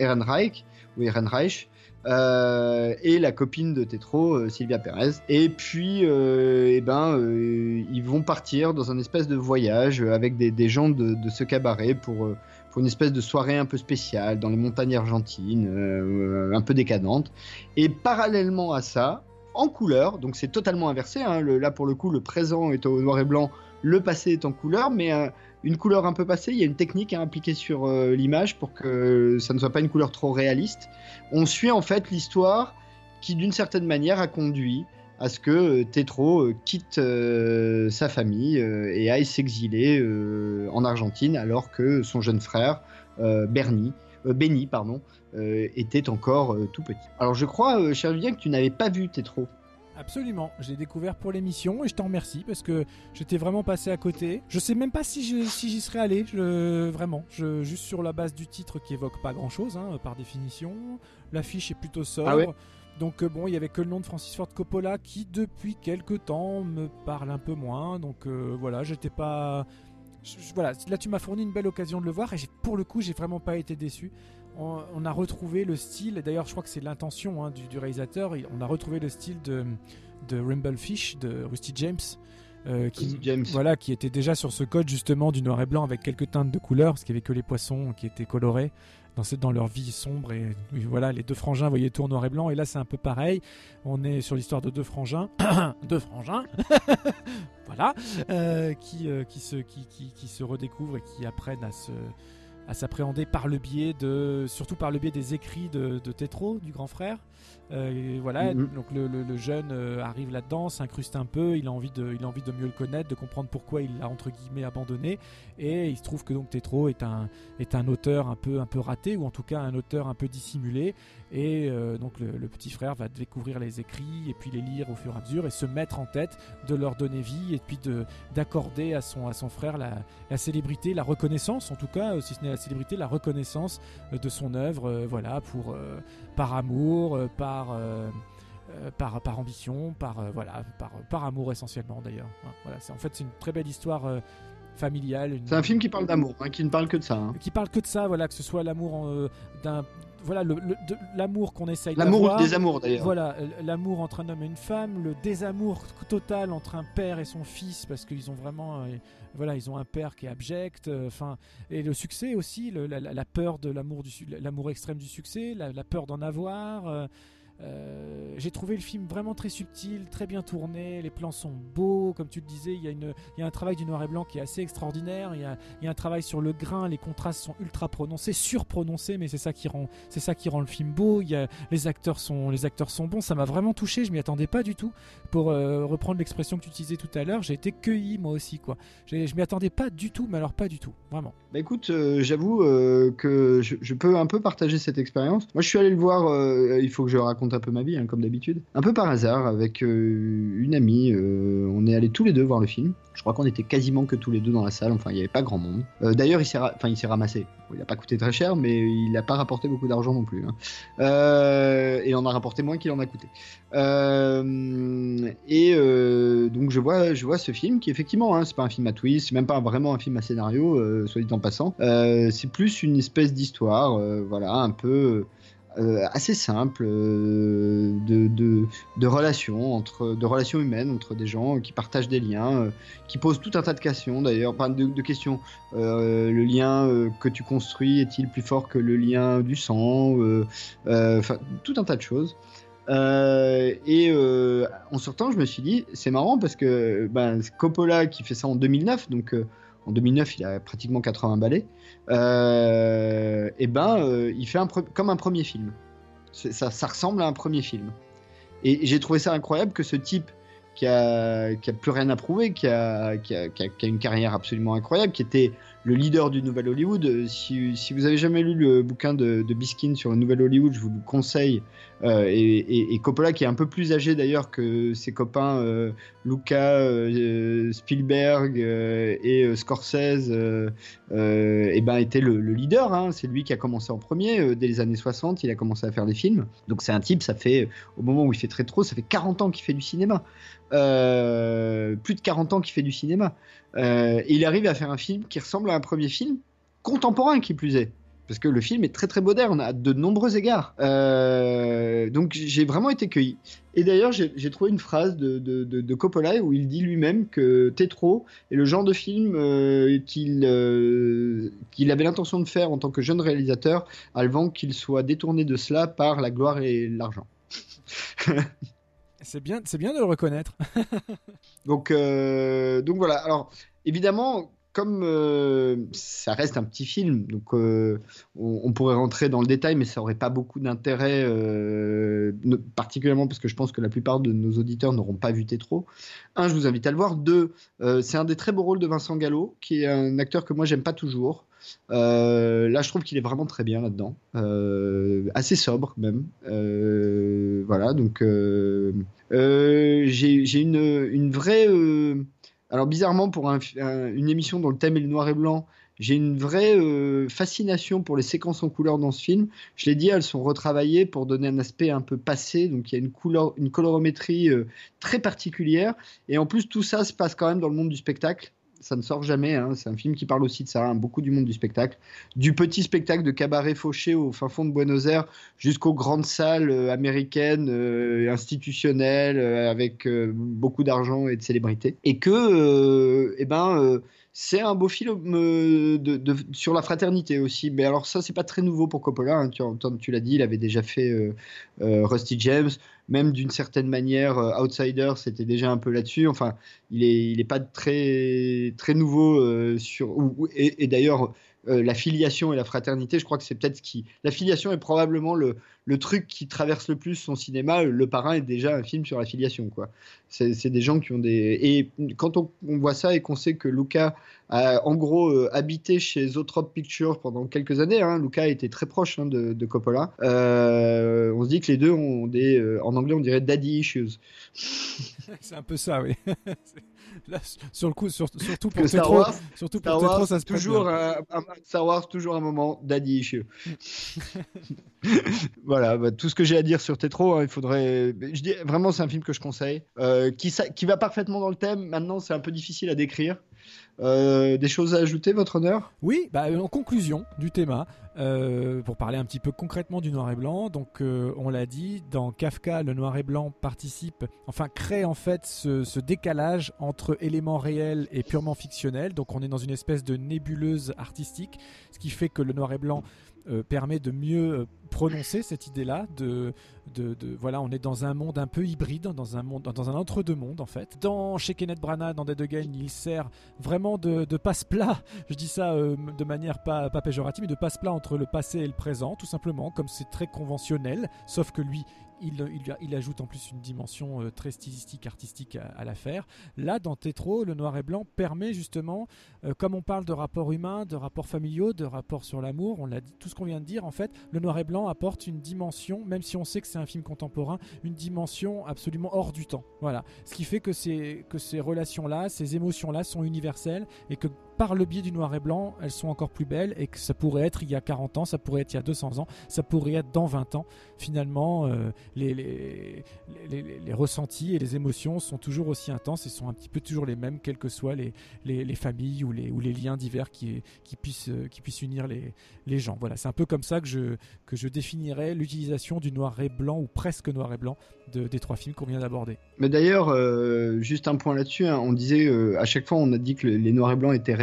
Ehrenreich Ehrenreich. Euh, et la copine de Tetro, euh, Sylvia Perez. Et puis, euh, eh ben, ils vont partir dans un espèce de voyage avec des, gens de, ce cabaret pour, pour une espèce de soirée un peu spéciale dans les montagnes argentines, un peu décadente. Et parallèlement à ça, en couleur, donc c'est totalement inversé, hein, là pour le coup, le présent est au noir et blanc, le passé est en couleur, mais une couleur un peu passée, il y a une technique à appliquer sur euh, l'image pour que ça ne soit pas une couleur trop réaliste. On suit en fait l'histoire qui, d'une certaine manière, a conduit à ce que euh, Tetro euh, quitte sa famille et aille s'exiler en Argentine alors que son jeune frère, Bernie, Benny, pardon, était encore tout petit. Alors je crois, cher Vivien, que tu n'avais pas vu Tetro. Absolument, je l'ai découvert pour l'émission et je t'en remercie parce que j'étais vraiment passé à côté. Je sais même pas si j'y serais allé, je- vraiment. Je, juste sur la base du titre qui évoque pas grand chose, par définition. L'affiche est plutôt sobre. Ah ouais Donc euh, bon, il y avait que le nom de Francis Ford Coppola qui depuis quelques temps me parle un peu moins. Donc euh, voilà, j'étais pas. je- voilà, là tu m'as fourni une belle occasion de le voir et j'ai- pour le coup j'ai vraiment pas été déçu. On, on a retrouvé le style, et d'ailleurs je crois que c'est l'intention hein, du, du réalisateur, on a retrouvé le style de, de Rumblefish, de Rusty James, euh, qui, James. Voilà, qui était déjà sur ce code justement du noir et blanc avec quelques teintes de couleurs, parce qu'il n'y avait que les poissons qui étaient colorés dans, cette- dans leur vie sombre. Et voilà, les deux frangins, voyez, tout en noir et blanc. Et là, c'est un peu pareil. On est sur l'histoire de deux frangins. deux frangins Voilà. euh, qui, euh, qui, se, qui, qui, qui se redécouvrent et qui apprennent à se à s'appréhender par le biais de surtout par le biais des écrits de, de Tétro du grand frère Euh, voilà Mhm. donc le, le- le jeune euh, arrive là-dedans s'incruste un peu il a envie de il a envie de mieux le connaître de comprendre pourquoi il l'a entre guillemets abandonné et il se trouve que donc Tétro est un est un auteur un peu un peu raté ou en tout cas un auteur un peu dissimulé et euh, donc le, le petit frère va découvrir les écrits et puis les lire au fur et à mesure et se mettre en tête de leur donner vie et puis de d'accorder à son à son frère la, la célébrité la reconnaissance en tout cas si ce n'est la célébrité la reconnaissance de son œuvre voilà pour par amour euh, par euh, euh, par, par ambition, par euh, voilà, par, par amour essentiellement d'ailleurs. Voilà, c'est en fait c'est une très belle histoire familiale. une- C'est un film qui parle d'amour, hein, qui ne parle que de ça. hein. qui parle que de ça, voilà, que ce soit l'amour d'un, voilà, l'amour qu'on essaye L'amour le désamour d'ailleurs. Voilà, l'amour entre un homme et une femme, le désamour total entre un père et son fils, parce qu'ils ont vraiment, euh, voilà, ils ont un père qui est abject, euh, enfin, et le succès aussi, le- la, peur de l'amour du, l'amour extrême du succès, la, la peur d'en avoir. euh, euh, j'ai trouvé le film vraiment très subtil, très bien tourné, les plans sont beaux, comme tu le disais, il y, a un travail du noir et blanc qui est assez extraordinaire, il y a, un travail sur le grain, les contrastes sont ultra prononcés, surprononcés, mais c'est ça qui rend, le film beau. Les acteurs sont, bons, ça m'a vraiment touché, je m'y attendais pas du tout. Pour euh, reprendre l'expression que tu utilisais tout à l'heure, j'ai été cueilli moi aussi Je m'y attendais pas du tout, mais alors pas du tout, vraiment. Bah écoute, euh, j'avoue que je, peux un peu partager cette expérience. Moi, je suis allé le voir, il faut que je raconte un peu ma vie, hein, comme d'habitude. Un peu par hasard, avec euh, une amie. euh, on est allés tous les deux voir le film. Je crois qu'on était quasiment que tous les deux dans la salle, enfin, il n'y avait pas grand monde. Euh, D'ailleurs, il s'est ra- ramassé. Il n'a pas coûté très cher, mais il n'a pas rapporté beaucoup d'argent non plus. hein. Et en a rapporté moins qu'il en a coûté. Et donc je vois, je vois ce film qui effectivement, hein, c'est pas un film à twist, c'est même pas vraiment un film à scénario, soit dit en passant. C'est plus une espèce d'histoire, voilà, un peu euh, assez simple euh, de, de, relations entre, de relations humaines entre des gens qui partagent des liens, euh, qui posent tout un tas de questions d'ailleurs, enfin de, de questions. Euh, le lien que tu construis est-il plus fort que le lien du sang Enfin, tout un tas de choses. Et en sortant, je me suis dit, c'est marrant parce que ben, Coppola qui fait ça en 2009, donc en 2009, il a pratiquement 80 balais. Euh, et ben, euh, il fait comme un premier film. Ça, ressemble à un premier film. Et j'ai trouvé ça incroyable que ce type qui a, plus rien à prouver, qui a une carrière absolument incroyable, qui était le leader du Nouvel Hollywood. Euh, Si, vous avez jamais lu le bouquin de, de Biskin sur le Nouvel Hollywood, je vous le conseille. Euh, et, Coppola, qui est un peu plus âgé d'ailleurs que ses copains euh, Luca, euh, Spielberg et Scorsese, et ben était le, le leader. hein. C'est lui qui a commencé en premier. dès les années 60, il a commencé à faire des films. Donc c'est un type, ça fait, au moment où il fait très trop, ça fait 40 ans qu'il fait du cinéma. Euh, plus de 40 ans qu'il fait du cinéma. Euh, et il arrive à faire un film qui ressemble à un premier film, contemporain qui plus est. Parce que le film est très très moderne à de nombreux égards. Euh, donc j'ai vraiment été cueilli. Et d'ailleurs, j'ai trouvé une phrase de, de- Coppola où il dit lui-même que Tétro est le genre de film euh, euh, qu'il avait l'intention de faire en tant que jeune réalisateur avant qu'il soit détourné de cela par la gloire et l'argent. C'est bien, c'est bien de le reconnaître. Donc, euh, donc voilà. Alors, évidemment, comme euh, ça reste un petit film, donc euh, on, pourrait rentrer dans le détail, mais ça aurait pas beaucoup d'intérêt, particulièrement parce que je pense que la plupart de nos auditeurs n'auront pas vu Tétro. Un, je vous invite à le voir. Deux, c'est un des très beaux rôles de Vincent Gallo, qui est un acteur que moi j'aime pas toujours. Euh, là, je trouve qu'il est vraiment très bien là-dedans, Euh, assez sobre même. Euh, voilà, donc j'ai une, vraie. alors bizarrement pour un- un- une émission dont le thème est le noir et blanc, j'ai une vraie fascination pour les séquences en couleur dans ce film. Je l'ai dit, elles sont retravaillées pour donner un aspect un peu passé, donc il y a une, couleur, une colorométrie très particulière. Et en plus, tout ça se passe quand même dans le monde du spectacle. Ça ne sort jamais. hein. C'est un film qui parle aussi de ça, hein, beaucoup du monde du spectacle. Du petit spectacle de cabaret fauché au fin fond de Buenos Aires jusqu'aux grandes salles euh, américaines, euh, institutionnelles, euh, avec beaucoup d'argent et de célébrités. Et que, eh ben, c'est un beau film euh, sur la fraternité aussi. Mais alors ça, c'est pas très nouveau pour Coppola. hein. Tu, tu l'as dit, il avait déjà fait euh, euh, Rusty James. Même d'une certaine manière, Outsider, c'était déjà un peu là-dessus. Enfin, il est, il est pas très, très nouveau sur. et d'ailleurs, euh, la filiation et la fraternité, je crois que c'est peut-être ce qui. La filiation est probablement le, le truc qui traverse le plus son cinéma. Le Parrain est déjà un film sur la filiation, quoi. C'est des gens qui ont des. Et quand on, on voit ça et qu'on sait que Luca a en gros euh, habité chez Zoetrope Pictures pendant quelques années, hein, Luca était très proche hein, de, de Coppola. euh, on se dit que les deux ont des. euh, en anglais, on dirait daddy issues. C'est un peu ça, oui. Là, sur le coup, sur- surtout pour Star Wars, surtout pour Star Wars, ça se toujours un, un- Star Wars, toujours un moment daddy issue. voilà, bah, tout ce que j'ai à dire sur Tétro, hein, il faudrait. Je dis vraiment, c'est un film que je conseille, euh, qui, qui va parfaitement dans le thème. Maintenant, c'est un peu difficile à décrire. Euh, des choses à ajouter, votre honneur? Oui, bah, en conclusion du thème, euh, pour parler un petit peu concrètement du noir et blanc, donc euh, on l'a dit, dans Kafka, le noir et blanc participe, enfin crée en fait ce, décalage entre éléments réels et purement fictionnels. Donc on est dans une espèce de nébuleuse artistique, ce qui fait que le noir et blanc euh, permet de mieux euh, prononcer cette idée-là. De, de, voilà, on est dans un monde un peu hybride, dans un monde, dans un entre-deux mondes en fait. Dans chez Kenneth Branagh, dans Dead Again, il sert vraiment de, de passe-plat. Je dis ça euh, de manière pas, pas péjorative, mais de passe-plat entre le passé et le présent, tout simplement, comme c'est très conventionnel. Sauf que lui, il, ajoute en plus une dimension euh, très stylistique, artistique à, l'affaire. Là, dans Tétro, le noir et blanc permet justement, euh, comme on parle de rapports humains, de rapports familiaux, de rapports sur l'amour, on l'a dit, tout ce qu'on vient de dire, en fait, le noir et blanc apporte une dimension, même si on sait que c'est un film contemporain, une dimension absolument hors du temps. Voilà. Ce qui fait que ces relations-là, ces émotions-là sont universelles et que par le biais du noir et blanc, elles sont encore plus belles et que ça pourrait être il y a 40 ans, ça pourrait être il y a 200 ans, ça pourrait être dans 20 ans. Finalement, euh, les, ressentis et les émotions sont toujours aussi intenses et sont un petit peu toujours les mêmes, quelles que soient les, les, les familles ou les, liens divers qui, euh, puissent unir les, gens. Voilà, c'est un peu comme ça que je, définirais l'utilisation du noir et blanc ou presque noir et blanc de, des trois films qu'on vient d'aborder. Mais d'ailleurs, euh, juste un point là-dessus, hein, on disait à chaque fois, on a dit que le- les noirs et blancs étaient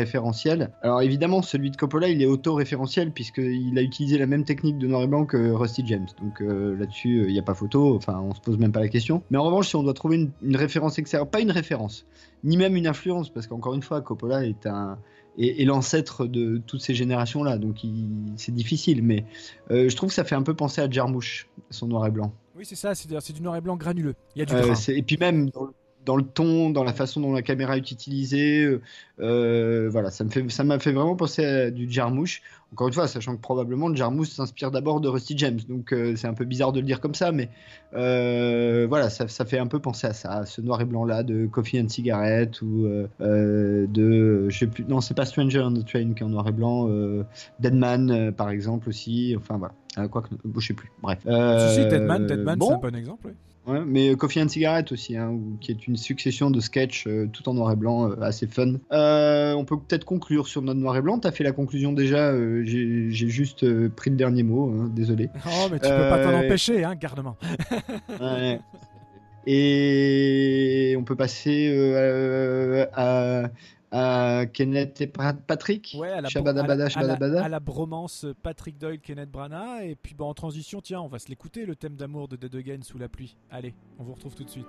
Alors évidemment, celui de Coppola, il est auto-référentiel puisqu'il a utilisé la même technique de noir et blanc que Rusty James. Donc euh, là-dessus, il n'y a pas photo. Enfin, on se pose même pas la question. Mais en revanche, si on doit trouver une, une référence extérieure, pas une référence, ni même une influence, parce qu'encore une fois, Coppola est un est, est l'ancêtre de toutes ces générations-là, donc c'est difficile. Mais euh, je trouve que ça fait un peu penser à Jarmouche, son noir et blanc. Oui, c'est ça, c'est du noir et blanc granuleux. Il y a du Euh, et puis même dans, le- dans le ton, dans la façon dont la caméra est utilisée, euh, euh, voilà, ça me fait, ça m'a fait vraiment penser à du Jarmusch. Encore une fois, sachant que probablement Jarmusch s'inspire d'abord de Rusty James, donc euh, c'est un peu bizarre de le dire comme ça, mais euh, voilà, ça, ça fait un peu penser à ça, à ce noir et blanc là de Coffee and Cigarette ou de, je sais plus, non, c'est pas Stranger on the Train qui est en noir et blanc, Deadman par exemple aussi, enfin voilà. Quoi que, je sais plus. Bref. Si, si, Deadman, Deadman bon. c'est un bon exemple. oui. Ouais, mais Coffee and Cigarette aussi, hein, qui est une succession de sketchs euh, tout en noir et blanc, euh, assez fun. Euh, on peut peut-être conclure sur notre noir et blanc. T'as fait la conclusion déjà, euh, j'ai juste euh, pris le dernier mot, hein, désolé. Oh, mais tu peux pas t'en Euh, empêcher, hein, gardement. Ouais. Et on peut passer euh, à, à Kenneth et Pa- Patrick? Ouais, à la, Shabadabada, à la- à la- shabadabada. à la bromance Patrick Doyle, Kenneth Branagh. Et puis bah, en transition, tiens, on va se l'écouter, le thème d'amour de Dead Again sous la pluie. Allez, on vous retrouve tout de suite.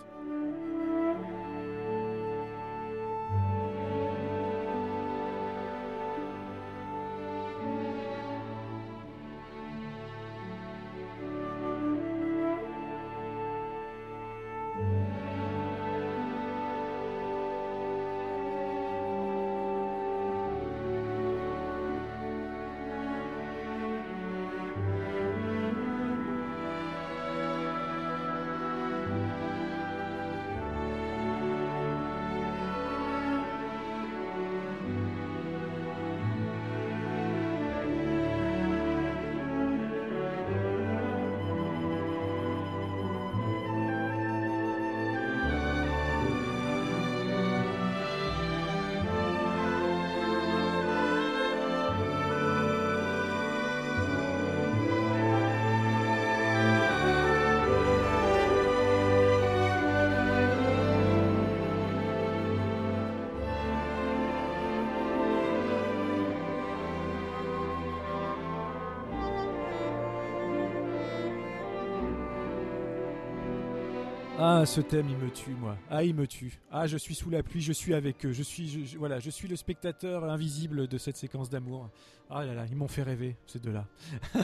Ah, ce thème, il me tue, moi. Ah, il me tue. Ah, je suis sous la pluie, je suis avec eux. Je suis, voilà, je suis le spectateur invisible de cette séquence d'amour. Ah là là, ils m'ont fait rêver, ces deux-là.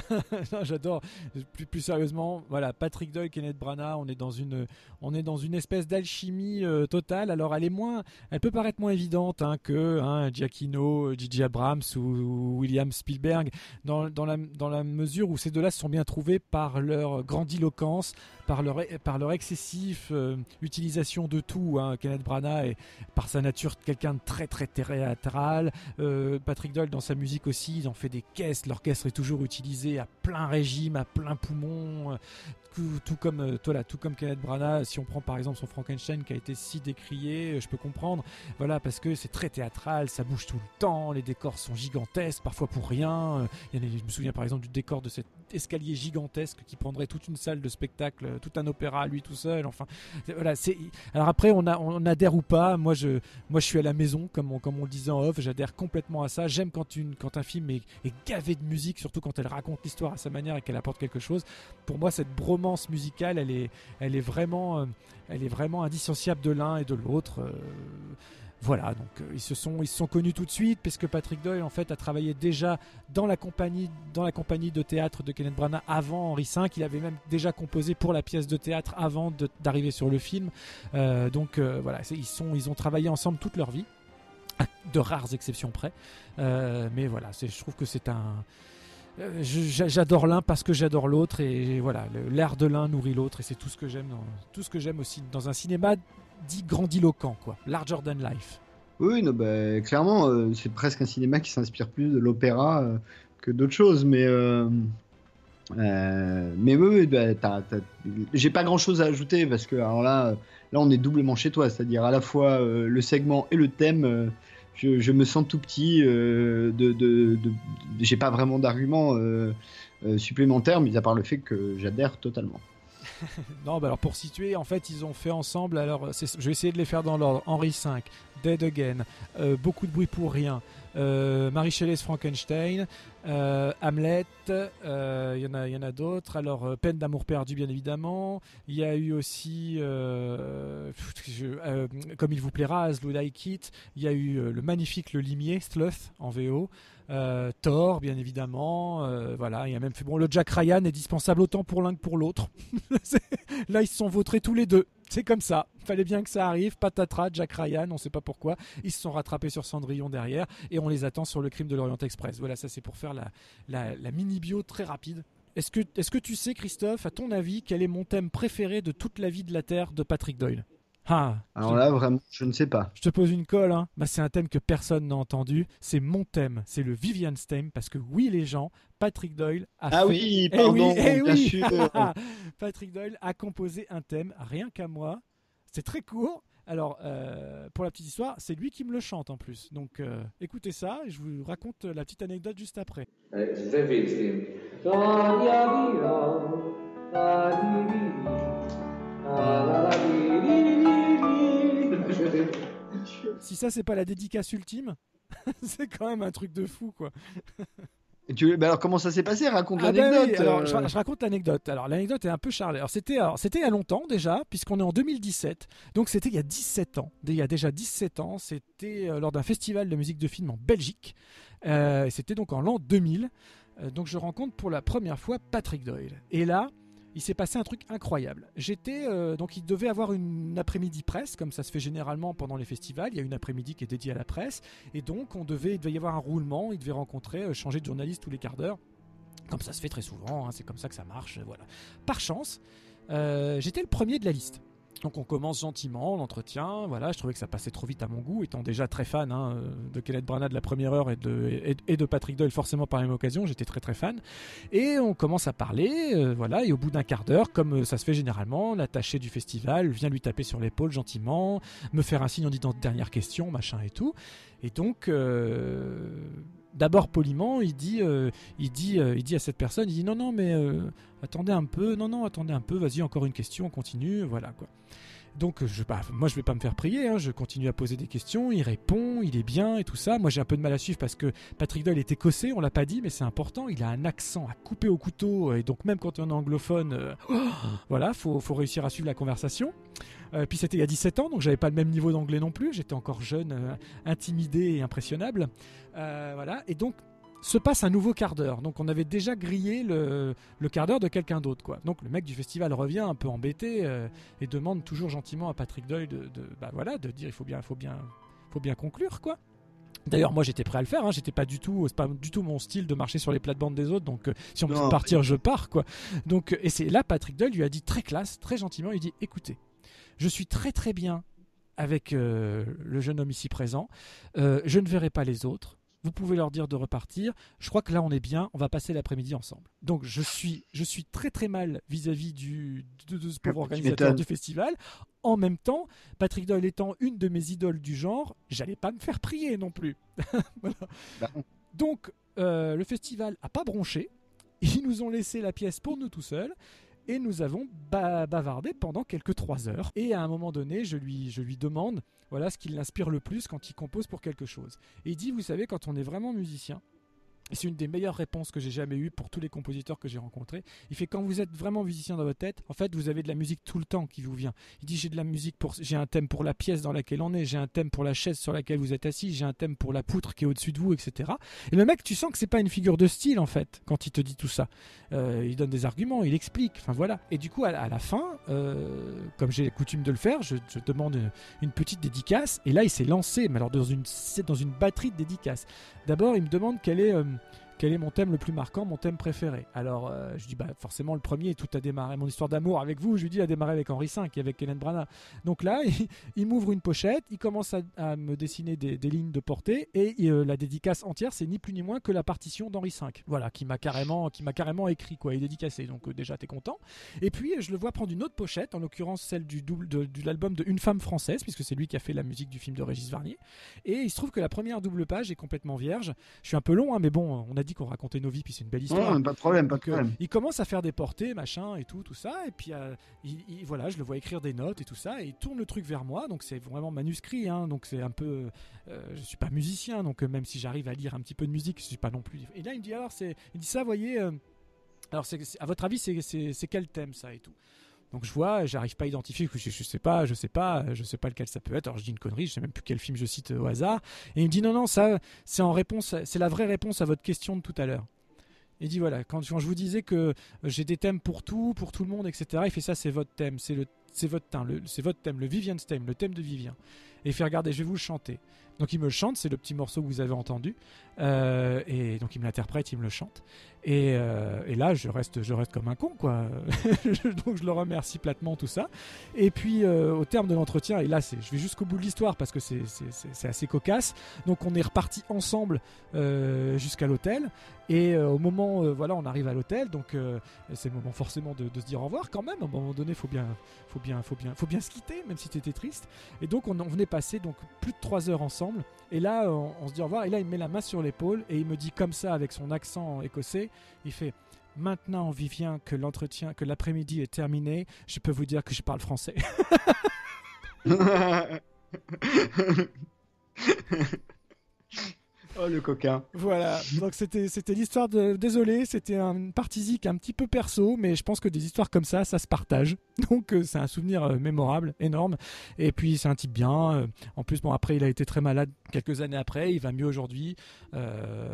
J'adore. Plus, plus sérieusement, voilà, Patrick Doyle, Kenneth Branagh, on est dans une, on est dans une espèce d'alchimie euh, totale. Alors, elle est moins, elle peut paraître moins évidente hein, que hein, Giacchino, Gigi Abrams ou, ou William Spielberg, dans, dans la, dans la mesure où ces deux-là se sont bien trouvés par leur grandiloquence, par leur, par euh, utilisation de tout. Hein. Kenneth Branagh est par sa nature quelqu'un de très très théâtral. Euh, Patrick Doyle dans sa musique aussi, ils ont fait des caisses. L'orchestre est toujours utilisé à plein régime, à plein poumon. Euh, tout, comme euh, voilà, tout comme Kenneth Branagh. Si on prend par exemple son Frankenstein qui a été si décrié, euh, je peux comprendre. Voilà, parce que c'est très théâtral, ça bouge tout le temps, les décors sont gigantesques, parfois pour rien. Euh, je me souviens par exemple du décor de cet escalier gigantesque qui prendrait toute une salle de spectacle, euh, tout un opéra à lui tout seul. Enfin, voilà. Alors après on adhère ou pas. Moi je moi je suis à la maison comme on, comme on le disait en off. J'adhère complètement à ça. J'aime quand quand un film est, gavé de musique, surtout quand elle raconte l'histoire à sa manière et qu'elle apporte quelque chose. Pour moi cette bromance musicale, elle est elle est vraiment euh, elle est vraiment indissociable de l'un et de l'autre. euh, voilà, donc euh, ils se sont ils se sont connus tout de suite puisque Patrick Doyle en fait a travaillé déjà dans la compagnie dans la compagnie de théâtre de Kenneth Branagh avant Henri V. Il avait même déjà composé pour la pièce de théâtre avant d'arriver sur le film. Donc voilà, ils sont ils ont travaillé ensemble toute leur vie, de rares exceptions près. Mais voilà, je trouve que c'est un J'adore l'un parce que j'adore l'autre et voilà, l'air de l'un nourrit l'autre et c'est tout ce que j'aime tout ce que j'aime aussi dans un cinéma dit grandiloquent quoi, larger than life. Oui, non, bah, clairement, euh, c'est presque un cinéma qui s'inspire plus de l'opéra euh, que d'autres choses, mais euh, euh, mais oui, bah, j'ai pas grand chose à ajouter parce que alors là, euh, là, on est doublement chez toi, c'est-à-dire à la fois euh, le segment et le thème. Je, me sens tout petit, euh, j'ai pas vraiment d'arguments euh, euh, supplémentaires, mis à part le fait que j'adhère totalement. Non, bah alors pour situer, en fait, ils ont fait ensemble. Alors, je vais essayer de les faire dans l'ordre. Henri V, Dead Again, euh, beaucoup de bruit pour rien. Euh, Marie Shelley's Frankenstein, euh, Hamlet, il y en a, a d'autres. Alors, Peine d'amour perdu, bien évidemment. Il y a eu aussi, comme il vous plaira, As Like It. Il y a eu le magnifique Le Limier, Sloth en VO. Euh, Thor, bien évidemment. euh, voilà, il a même. Bon, le Jack Ryan est dispensable autant pour l'un que pour l'autre. Là, ils se sont vautrés tous les deux. C'est comme ça. Fallait bien que ça arrive. Patatras, Jack Ryan, on sait pas pourquoi. Ils se sont rattrapés sur Cendrillon derrière et on les attend sur le crime de l'Orient Express. Voilà, ça c'est pour faire la mini bio très rapide. Est-ce que, est que tu sais, Christophe, à ton avis, quel est mon thème préféré de toute la vie de la Terre de Patrick Doyle? Ah, Alors là, vraiment, je ne sais pas. je te pose une colle, hein. bah, c'est un thème que personne n'a entendu. C'est mon thème, c'est le Vivian's theme, parce que oui, les gens, Patrick Doyle a Ah fait. oui, Eh pardon, eh bien oui. sûr. Patrick Doyle a composé un thème, rien qu'à moi. C'est très court. Alors, euh, pour la petite histoire, c'est lui qui me le chante en plus. Donc, euh, écoutez ça, et je vous raconte la petite anecdote juste après. Si ça, c'est pas la dédicace ultime, c'est quand même un truc de fou, quoi. Tu... bah alors, comment ça s'est passé? Raconte Ah ben l'anecdote. oui, alors, euh. je, je raconte l'anecdote. Alors l'anecdote est un peu chargée. Alors c'était c'était il y a longtemps déjà, puisqu'on est en 2017. Donc c'était il y a 17 ans. Il y a déjà 17 ans, c'était euh, lors d'un festival de musique de film en Belgique. Euh, c'était donc en l'an 2000. Euh, donc je rencontre pour la première fois Patrick Doyle. Et là, il s'est passé un truc incroyable. J'étais euh, donc il devait avoir une après-midi presse, comme ça se fait généralement pendant les festivals. Il y a une après-midi qui est dédiée à la presse, et donc on devait, il devait y avoir un roulement. Il devait rencontrer, euh, changer de journaliste tous les quarts d'heure, comme ça se fait très souvent. hein, c'est comme ça que ça marche. euh, Voilà. Par chance, j'étais le premier de la liste. Donc on commence gentiment l'entretien. Voilà, je trouvais que ça passait trop vite à mon goût, étant déjà très fan hein, euh, de Kenneth Branagh de la première heure et de, Patrick Doyle forcément par la même occasion. J'étais très très fan. Et on commence à parler, euh, voilà. Et au bout d'un quart d'heure, comme euh, ça se fait généralement, l'attaché du festival vient lui taper sur l'épaule gentiment, me faire un signe en disant dernière question, machin et tout. Et donc, d'abord poliment, il dit, il dit, il dit à cette personne, il dit non non mais attendez un peu, non non attendez un peu, vas-y encore une question, on continue, voilà quoi. Donc je, bah, moi je vais pas me faire prier, hein. je continue à poser des questions, il répond, il est bien et tout ça. Moi j'ai un peu de mal à suivre parce que Patrick Doyle est écossais, on l'a pas dit, mais c'est important. Il a un accent à couper au couteau et donc même quand on est anglophone, euh, voilà, faut, faut réussir à suivre la conversation. Euh, puis c'était il y a 17 ans, donc j'avais pas le même niveau d'anglais non plus. J'étais encore jeune, euh, intimidé et impressionnable. Euh, voilà. Et donc se passe un nouveau quart d'heure. Donc on avait déjà grillé le, le quart d'heure de quelqu'un d'autre. quoi. Donc le mec du festival revient un peu embêté euh, et demande toujours gentiment à Patrick Doyle de, de- bah voilà, de dire il faut bien, faut bien, faut bien conclure quoi. D'ailleurs, moi j'étais prêt à le faire, hein. j'étais pas du tout, c'est pas du tout mon style de marcher sur les plates-bandes des autres, donc euh, si on me dit de partir, je pars quoi. Donc, et c'est là Patrick Doyle lui a dit très classe, très gentiment, il dit écoutez, je suis très très bien avec euh, le jeune homme ici présent, je ne verrai pas les autres, vous pouvez leur dire de repartir, je crois que là on est bien, on va passer l'après-midi ensemble. Donc je suis, je suis très très mal vis-à-vis du, de, de ce pauvre Tu organisateur du festival. En même temps, Patrick Doyle étant une de mes idoles du genre, j'allais pas me faire prier non plus. Voilà. Bah. Donc euh, le festival a pas bronché, ils nous ont laissé la pièce pour nous tout seuls. Et nous avons ba- bavardé pendant quelques trois heures. Et à un moment donné, je lui, je lui demande voilà ce qui l'inspire le plus quand il compose pour quelque chose. Et il dit, vous savez, quand on est vraiment musicien, c'est une des meilleures réponses que j'ai jamais eues pour tous les compositeurs que j'ai rencontrés. Il fait quand vous êtes vraiment musicien dans votre tête, en fait, vous avez de la musique tout le temps qui vous vient. Il dit j'ai de la musique pour, j'ai un thème pour la pièce dans laquelle on est, j'ai un thème pour la chaise sur laquelle vous êtes assis, j'ai un thème pour la poutre qui est au-dessus de vous, etc. Et le mec, tu sens que c'est pas une figure de style en fait quand il te dit tout ça. Euh, il donne des arguments, il explique, enfin voilà. Et du coup, à, la- fin, euh, comme j'ai coutume de le faire, je, demande une, petite dédicace. Et là, il s'est lancé, mais alors dans une, dans une batterie de dédicaces. D'abord, il me demande quel est, euh, quel est mon thème le plus marquant, mon thème préféré? Alors, euh, je dis bah forcément le premier, tout a démarré. Mon histoire d'amour avec vous, je lui dis a démarré avec Henri V et avec Hélène Branagh. Donc là, il, m'ouvre une pochette, il commence à, me dessiner des, lignes de portée et euh, la dédicace entière, c'est ni plus ni moins que la partition d'Henri V. Voilà, qui m'a carrément, écrit quoi, et dédicacé. Donc euh, déjà, t'es content. Et puis, je le vois prendre une autre pochette, en l'occurrence celle du double de, de l'album de Une femme française, puisque c'est lui qui a fait la musique du film de Régis Varnier. Et il se trouve que la première double page est complètement vierge. Je suis un peu long, hein, mais bon, on a dit qu'on racontait nos vies, puis c'est une belle histoire. Pas de problème, pas de Donc, euh, problème. il commence à faire des portées, machin et tout, tout ça. Et puis, euh, il, il- voilà, je le vois écrire des notes et tout ça. Et il tourne le truc vers moi. Donc, c'est vraiment manuscrit. Hein, donc, c'est un peu. euh, je suis pas musicien. Donc, euh, même si j'arrive à lire un petit peu de musique, je suis pas non plus. Et là, il me dit alors, c'est. Il dit ça, voyez. alors, c'est, à votre avis, c'est quel thème ça et tout? Donc je vois, j'arrive pas à identifier, je, je sais pas, je sais pas, je sais pas lequel ça peut être. Alors je dis une connerie, je sais même plus quel film je cite euh, au hasard. Et il me dit non non, ça c'est en réponse, c'est la vraie réponse à votre question de tout à l'heure. Il dit voilà, quand, je vous disais que euh, j'ai des thèmes pour tout, pour tout le monde, etc. Il fait ça, c'est votre thème, c'est le, c'est votre thème, c'est votre thème, le Vivian's theme, le thème de Vivien. Et il fait regarder, je vais vous le chanter. Donc il me le chante, c'est le petit morceau que vous avez entendu, Euh, et donc il me l'interprète, il me le chante. Et, euh, là, je reste, je reste comme un con, quoi. donc je le remercie platement tout ça. Et puis euh, au terme de l'entretien, et là, je vais jusqu'au bout de l'histoire parce que c'est, assez cocasse. Donc on est reparti ensemble jusqu'à l'hôtel. Et au moment, voilà, on arrive à l'hôtel, donc c'est le moment forcément de, se dire au revoir quand même. À un moment donné, faut bien, faut bien, faut bien, faut bien se quitter, même si t'étais triste. Et donc on, venait passer donc plus de trois heures ensemble. Et là, on, on se dit au revoir. Et là, il me met la main sur l'épaule et il me dit comme ça, avec son accent écossais, il fait. Maintenant, Vivien, que l'entretien, que l'après-midi est terminé, je peux vous dire que je parle français. oh le coquin. Voilà, donc c'était c'était l'histoire de. Désolé, c'était une partie un petit peu perso, mais je pense que des histoires comme ça, ça se partage. Donc euh, c'est un souvenir euh, mémorable, énorme. Et puis c'est un type bien. euh, en plus, bon, après, il a été très malade quelques années après, il va mieux aujourd'hui.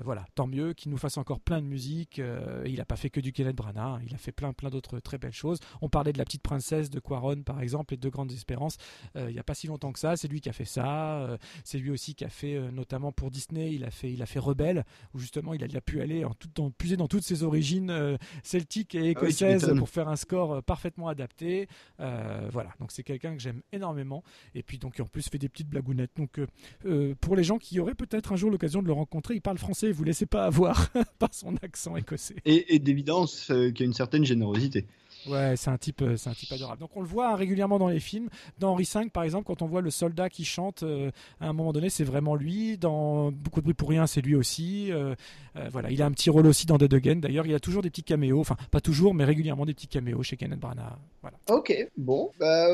Voilà, tant mieux qu'il nous fasse encore plein de musique. Il n'a pas fait que du Kenneth Branagh, il a fait plein plein d'autres très belles choses. On parlait de la petite princesse de Quaron, par exemple, et de Grandes Espérances. Il n'y a pas si longtemps que ça, c'est lui qui a fait ça. C'est lui aussi qui a fait, notamment pour Disney, il a fait, il a fait Rebelle, où justement il a, il a pu aller en tout, dans, puiser dans toutes ses origines euh, celtiques et Ah oui, écossaises pour faire un score euh, parfaitement adapté. Euh, voilà, donc c'est quelqu'un que j'aime énormément. Et puis donc en plus fait des petites blagounettes. Donc euh, pour les gens qui auraient peut-être un jour l'occasion de le rencontrer, il parle français. Vous laissez pas avoir par son accent écossais. Et, et d'évidence qu'il y a une certaine générosité. Ouais, c'est un type, euh, c'est un type adorable. Donc on le voit hein, régulièrement dans les films. Dans Henri V, par exemple, quand on voit le soldat qui chante, euh, à un moment donné, c'est vraiment lui. Dans Beaucoup de bruit pour rien, c'est lui aussi. Euh, euh, voilà, il a un petit rôle aussi dans Dead Again. D'ailleurs, il a toujours des petits caméos. Enfin, pas toujours, mais régulièrement des petits caméos chez Kenneth Branagh. Voilà. Ok, bon, bah,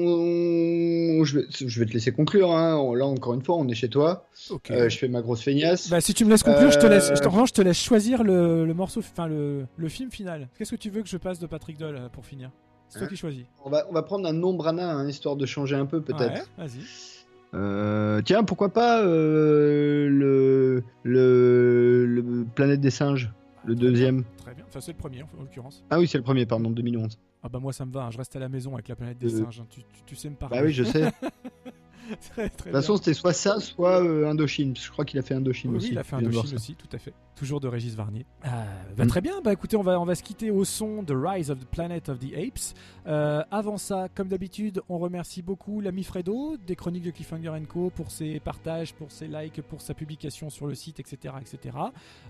on- je, vais, je vais te laisser conclure. Hein. Là, encore une fois, on est chez toi. Ok. Euh, je fais ma grosse feignasse. Bah, si tu me laisses conclure, je te laisse. Je- En revanche, je te laisse choisir le, le morceau, enfin le, le film final. Qu'est-ce que tu veux que je passe de Patrick Doyle euh, pour finir C'est toi Hein qui choisis. on, va, on va prendre un nom Brana, hein, histoire de changer un peu peut-être. Ouais, vas-y. Euh, tiens, pourquoi pas euh, le, le, le Planète des singes, le deuxième. Très bien. Enfin, c'est le premier en en l'occurrence. Ah oui, c'est le premier, pardon, 2011. Ah bah moi ça me va. hein. Je reste à la maison avec la planète des Euh, singes. Tu, tu- tu sais me parler. Bah oui, je sais. De très, toute façon, c'était soit ça, soit euh, Indochine. Je crois qu'il a fait Indochine Oui, aussi. il a fait Indochine aussi, tout à fait. Toujours de Régis Varnier. Euh, bah, Mm. Très bien, bah écoutez, on va, on va se quitter au son de Rise of the Planet of the Apes. Euh, avant ça, comme d'habitude, on remercie beaucoup l'ami Fredo des chroniques de Cliffhanger Co pour ses partages, pour ses likes, pour sa publication sur le site, etc. etc.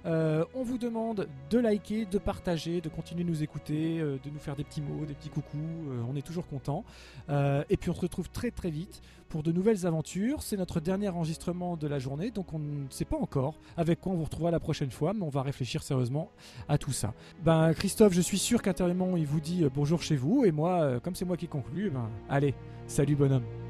Euh, on vous demande de liker, de partager, de continuer de nous écouter, euh, de nous faire des petits mots, des petits coucous. on est toujours content. Et puis on se retrouve très très vite pour de nouvelles aventures. C'est notre dernier enregistrement de la journée, donc on ne sait pas encore avec quoi on vous retrouvera la prochaine fois, mais on va réfléchir sérieusement à tout ça. Ben Christophe, je suis sûr qu'intérieurement il vous dit euh, bonjour chez vous, et moi, euh, comme c'est moi qui conclue, ben allez, salut bonhomme.